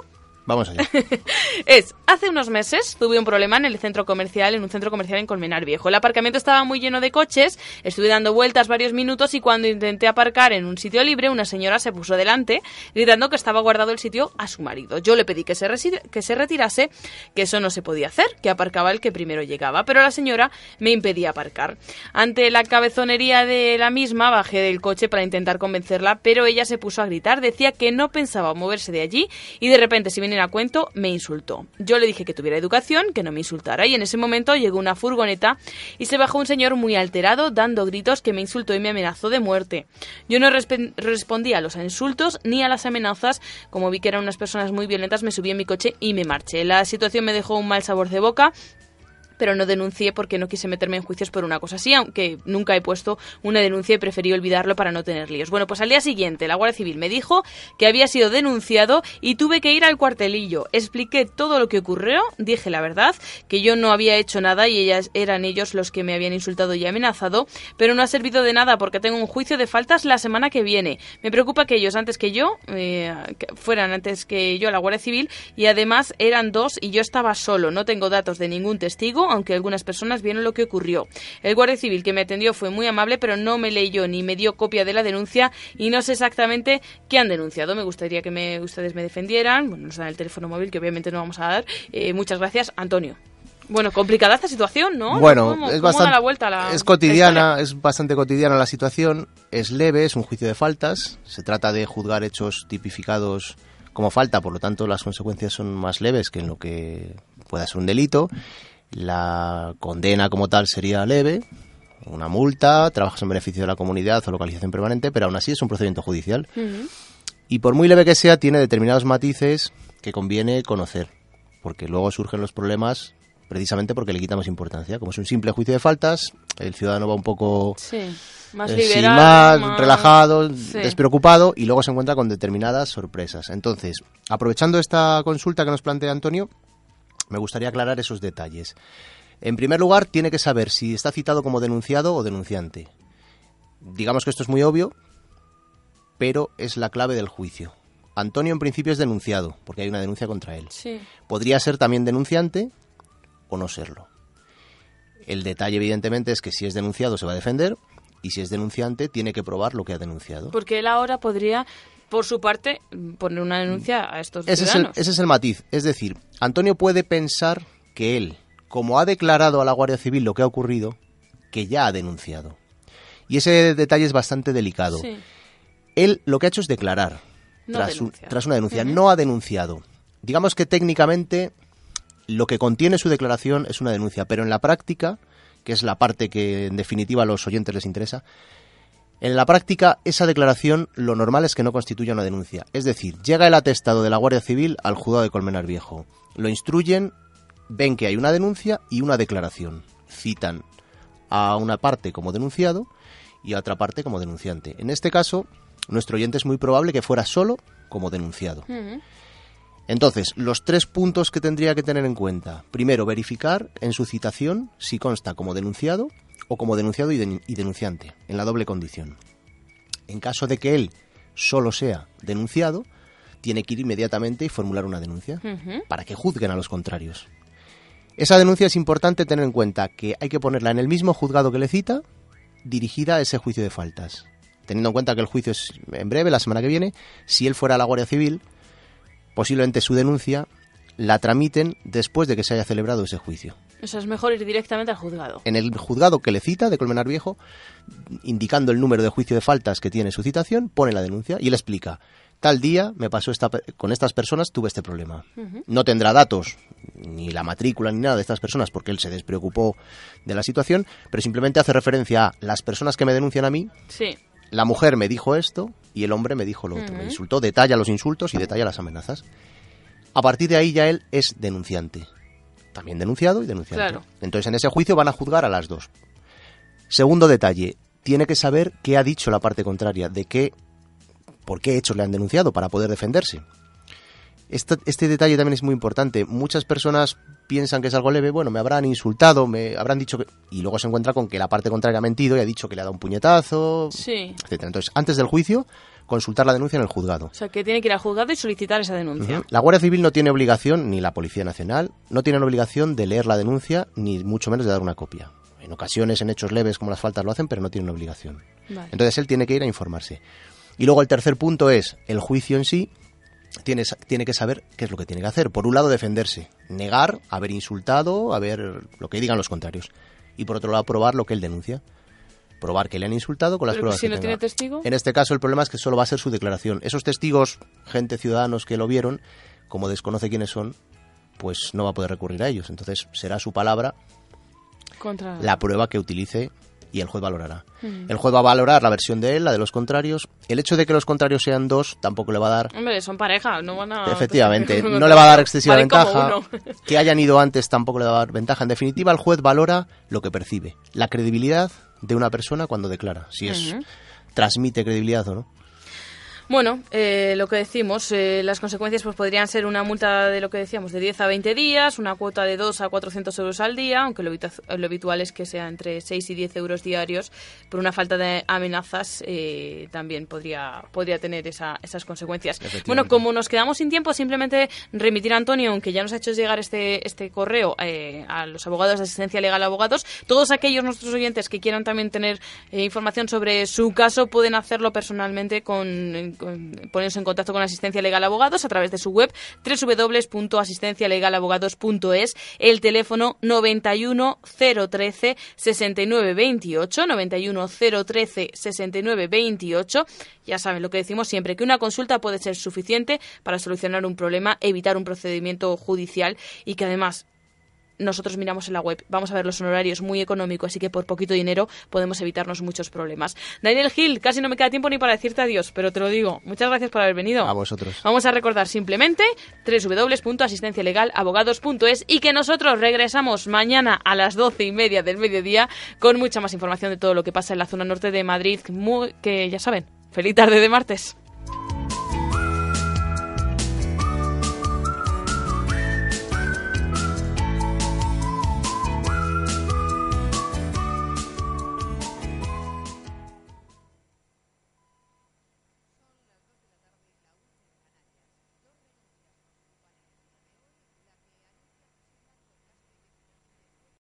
Vamos allá. es, hace unos meses tuve un problema en el centro comercial, en un centro comercial en Colmenar Viejo. El aparcamiento estaba muy lleno de coches, estuve dando vueltas varios minutos y cuando intenté aparcar en un sitio libre, una señora se puso delante, gritando que estaba guardado el sitio a su marido. Yo le pedí que se, que se retirase, que eso no se podía hacer, que aparcaba el que primero llegaba, pero la señora me impedía aparcar. Ante la cabezonería de la misma, bajé del coche para intentar convencerla, pero ella se puso a gritar, decía que no pensaba moverse de allí y de repente, si a cuento, me insultó. Yo le dije que tuviera educación, que no me insultara y en ese momento llegó una furgoneta y se bajó un señor muy alterado dando gritos que me insultó y me amenazó de muerte. Yo no respondí a los insultos ni a las amenazas, como vi que eran unas personas muy violentas, me subí en mi coche y me marché. La situación me dejó un mal sabor de boca pero no denuncié porque no quise meterme en juicios por una cosa así, aunque nunca he puesto una denuncia y preferí olvidarlo para no tener líos. Bueno, pues al día siguiente la Guardia Civil me dijo que había sido denunciado y tuve que ir al cuartelillo. Expliqué todo lo que ocurrió, dije la verdad, que yo no había hecho nada y ellas eran ellos los que me habían insultado y amenazado, pero no ha servido de nada porque tengo un juicio de faltas la semana que viene. Me preocupa que ellos antes que yo, eh, fueran antes que yo a la Guardia Civil y además eran dos y yo estaba solo. No tengo datos de ningún testigo, aunque algunas personas vieron lo que ocurrió. El Guardia Civil que me atendió fue muy amable, pero no me leyó ni me dio copia de la denuncia y no sé exactamente qué han denunciado. Me gustaría que me, ustedes me defendieran. Bueno, nos dan el teléfono móvil que obviamente no vamos a dar. Eh, muchas gracias, Antonio. Bueno, complicada esta situación, ¿no? Bueno, ¿Cómo- es cómo da bastante la vuelta a la- es la cotidiana, es bastante cotidiana la situación, es leve, es un juicio de faltas, se trata de juzgar hechos tipificados como falta, por lo tanto las consecuencias son más leves que en lo que pueda ser un delito. La condena como tal sería leve, una multa, trabajas en beneficio de la comunidad o localización permanente, pero aún así es un procedimiento judicial. Y por muy leve que sea, tiene determinados matices que conviene conocer, porque luego surgen los problemas precisamente porque le quitamos importancia. Como es un simple juicio de faltas, el ciudadano va un poco Sí, más eh, liberal. más, más- relajado, Sí. despreocupado y luego se encuentra con determinadas sorpresas. Entonces, aprovechando esta consulta que nos plantea Antonio, me gustaría aclarar esos detalles. En primer lugar, tiene que saber si está citado como denunciado o denunciante. Digamos que esto es muy obvio, pero es la clave del juicio. Antonio en principio es denunciado, porque hay una denuncia contra él. Sí. Podría ser también denunciante o no serlo. El detalle, evidentemente, es que si es denunciado se va a defender y si es denunciante tiene que probar lo que ha denunciado. Porque él ahora podría, por su parte, poner una denuncia a estos Ese es, el, ciudadanos. ese es el matiz. Es decir, Antonio puede pensar que él, como ha declarado a la Guardia Civil lo que ha ocurrido, que ya ha denunciado. Y ese detalle es bastante delicado. Sí. Él lo que ha hecho es declarar No tras, un- denunciar. tras una denuncia. No ha denunciado. Digamos que técnicamente lo que contiene su declaración es una denuncia, pero en la práctica, que es la parte que en definitiva a los oyentes les interesa, en la práctica esa declaración lo normal es que no constituya una denuncia. Es decir, llega el atestado de la Guardia Civil al juzgado de Colmenar Viejo. Lo instruyen, ven que hay una denuncia y una declaración. Citan a una parte como denunciado y a otra parte como denunciante. En este caso, nuestro oyente es muy probable que fuera solo como denunciado. Entonces, los tres puntos que tendría que tener en cuenta. Primero, verificar en su citación si consta como denunciado o como denunciado y, den- y denunciante, en la doble condición. En caso de que él solo sea denunciado, tiene que ir inmediatamente y formular una denuncia para que juzguen a los contrarios. Esa denuncia es importante tener en cuenta que hay que ponerla en el mismo juzgado que le cita, dirigida a ese juicio de faltas. Teniendo en cuenta que el juicio es en breve, la semana que viene, si él fuera a la Guardia Civil, posiblemente su denuncia la tramiten después de que se haya celebrado ese juicio. O sea, es mejor ir directamente al juzgado. En el juzgado que le cita de Colmenar Viejo, indicando el número de juicio de faltas que tiene su citación, pone la denuncia y él explica, tal día me pasó esta, con estas personas, tuve este problema. No tendrá datos, ni la matrícula, ni nada de estas personas, porque él se despreocupó de la situación, pero simplemente hace referencia a las personas que me denuncian a mí, Sí. la mujer me dijo esto y el hombre me dijo lo otro. Me insultó, detalla los insultos y detalla las amenazas. A partir de ahí ya él es denunciante. También denunciado y denunciante. Claro. Entonces en ese juicio van a juzgar a las dos. Segundo detalle, tiene que saber qué ha dicho la parte contraria, de qué, por qué hechos le han denunciado para poder defenderse. Este, este detalle también es muy importante. Muchas personas piensan que es algo leve, bueno, me habrán insultado, me habrán dicho que... Y luego se encuentra con que la parte contraria ha mentido y ha dicho que le ha dado un puñetazo, Sí. etcétera. Entonces, antes del juicio, consultar la denuncia en el juzgado. O sea, que tiene que ir al juzgado y solicitar esa denuncia. La Guardia Civil no tiene obligación, ni la Policía Nacional, no tienen obligación de leer la denuncia, ni mucho menos de dar una copia. En ocasiones, en hechos leves como las faltas lo hacen, pero no tienen obligación. Vale. Entonces él tiene que ir a informarse. Y luego el tercer punto es el juicio en sí. Tiene, tiene que saber qué es lo que tiene que hacer. Por un lado, defenderse, negar, haber insultado, haber lo que digan los contrarios. Y por otro lado, probar lo que él denuncia. Probar que le han insultado con las Pero pruebas si que no tenga. tiene testigo. En este caso, el problema es que solo va a ser su declaración. Esos testigos, gente, ciudadanos que lo vieron, como desconoce quiénes son, pues no va a poder recurrir a ellos. Entonces será su palabra Contra... la prueba que utilice y el juez valorará. Mm. El juez va a valorar la versión de él, la de los contrarios. El hecho de que los contrarios sean dos tampoco le va a dar Hombre, son pareja, no van a... Efectivamente, no le va a dar excesiva ventaja. Que hayan ido antes tampoco le va a dar ventaja. En definitiva, el juez valora lo que percibe, la credibilidad de una persona cuando declara, si es transmite credibilidad o no. Bueno, eh, lo que decimos, eh, las consecuencias pues podrían ser una multa de lo que decíamos, de 10 a 20 días, una cuota de 2 a 400 euros al día, aunque lo, lo habitual es que sea entre 6 y 10 euros diarios. Por una falta de amenazas eh, también podría, podría tener esa- esas consecuencias. Bueno, como nos quedamos sin tiempo, simplemente remitir a Antonio, aunque ya nos ha hecho llegar este, este correo eh, a los abogados de asistencia legal abogados, todos aquellos nuestros oyentes que quieran también tener eh, información sobre su caso pueden hacerlo personalmente con, con- ponerse en contacto con asistencia legal abogados a través de su web www.asistencialegalabogados.es el teléfono 91 013 69 28 91 013 69 28 ya saben lo que decimos siempre que una consulta puede ser suficiente para solucionar un problema evitar un procedimiento judicial y que además nosotros miramos en la web, vamos a ver los honorarios muy económicos, así que por poquito dinero podemos evitarnos muchos problemas. Daniel Gil, casi no me queda tiempo ni para decirte adiós, pero te lo digo. Muchas gracias por haber venido. A vosotros. Vamos a recordar simplemente www.asistencialegalabogados.es y que nosotros regresamos mañana a las doce y media del mediodía con mucha más información de todo lo que pasa en la zona norte de Madrid, muy- que ya saben, feliz tarde de martes.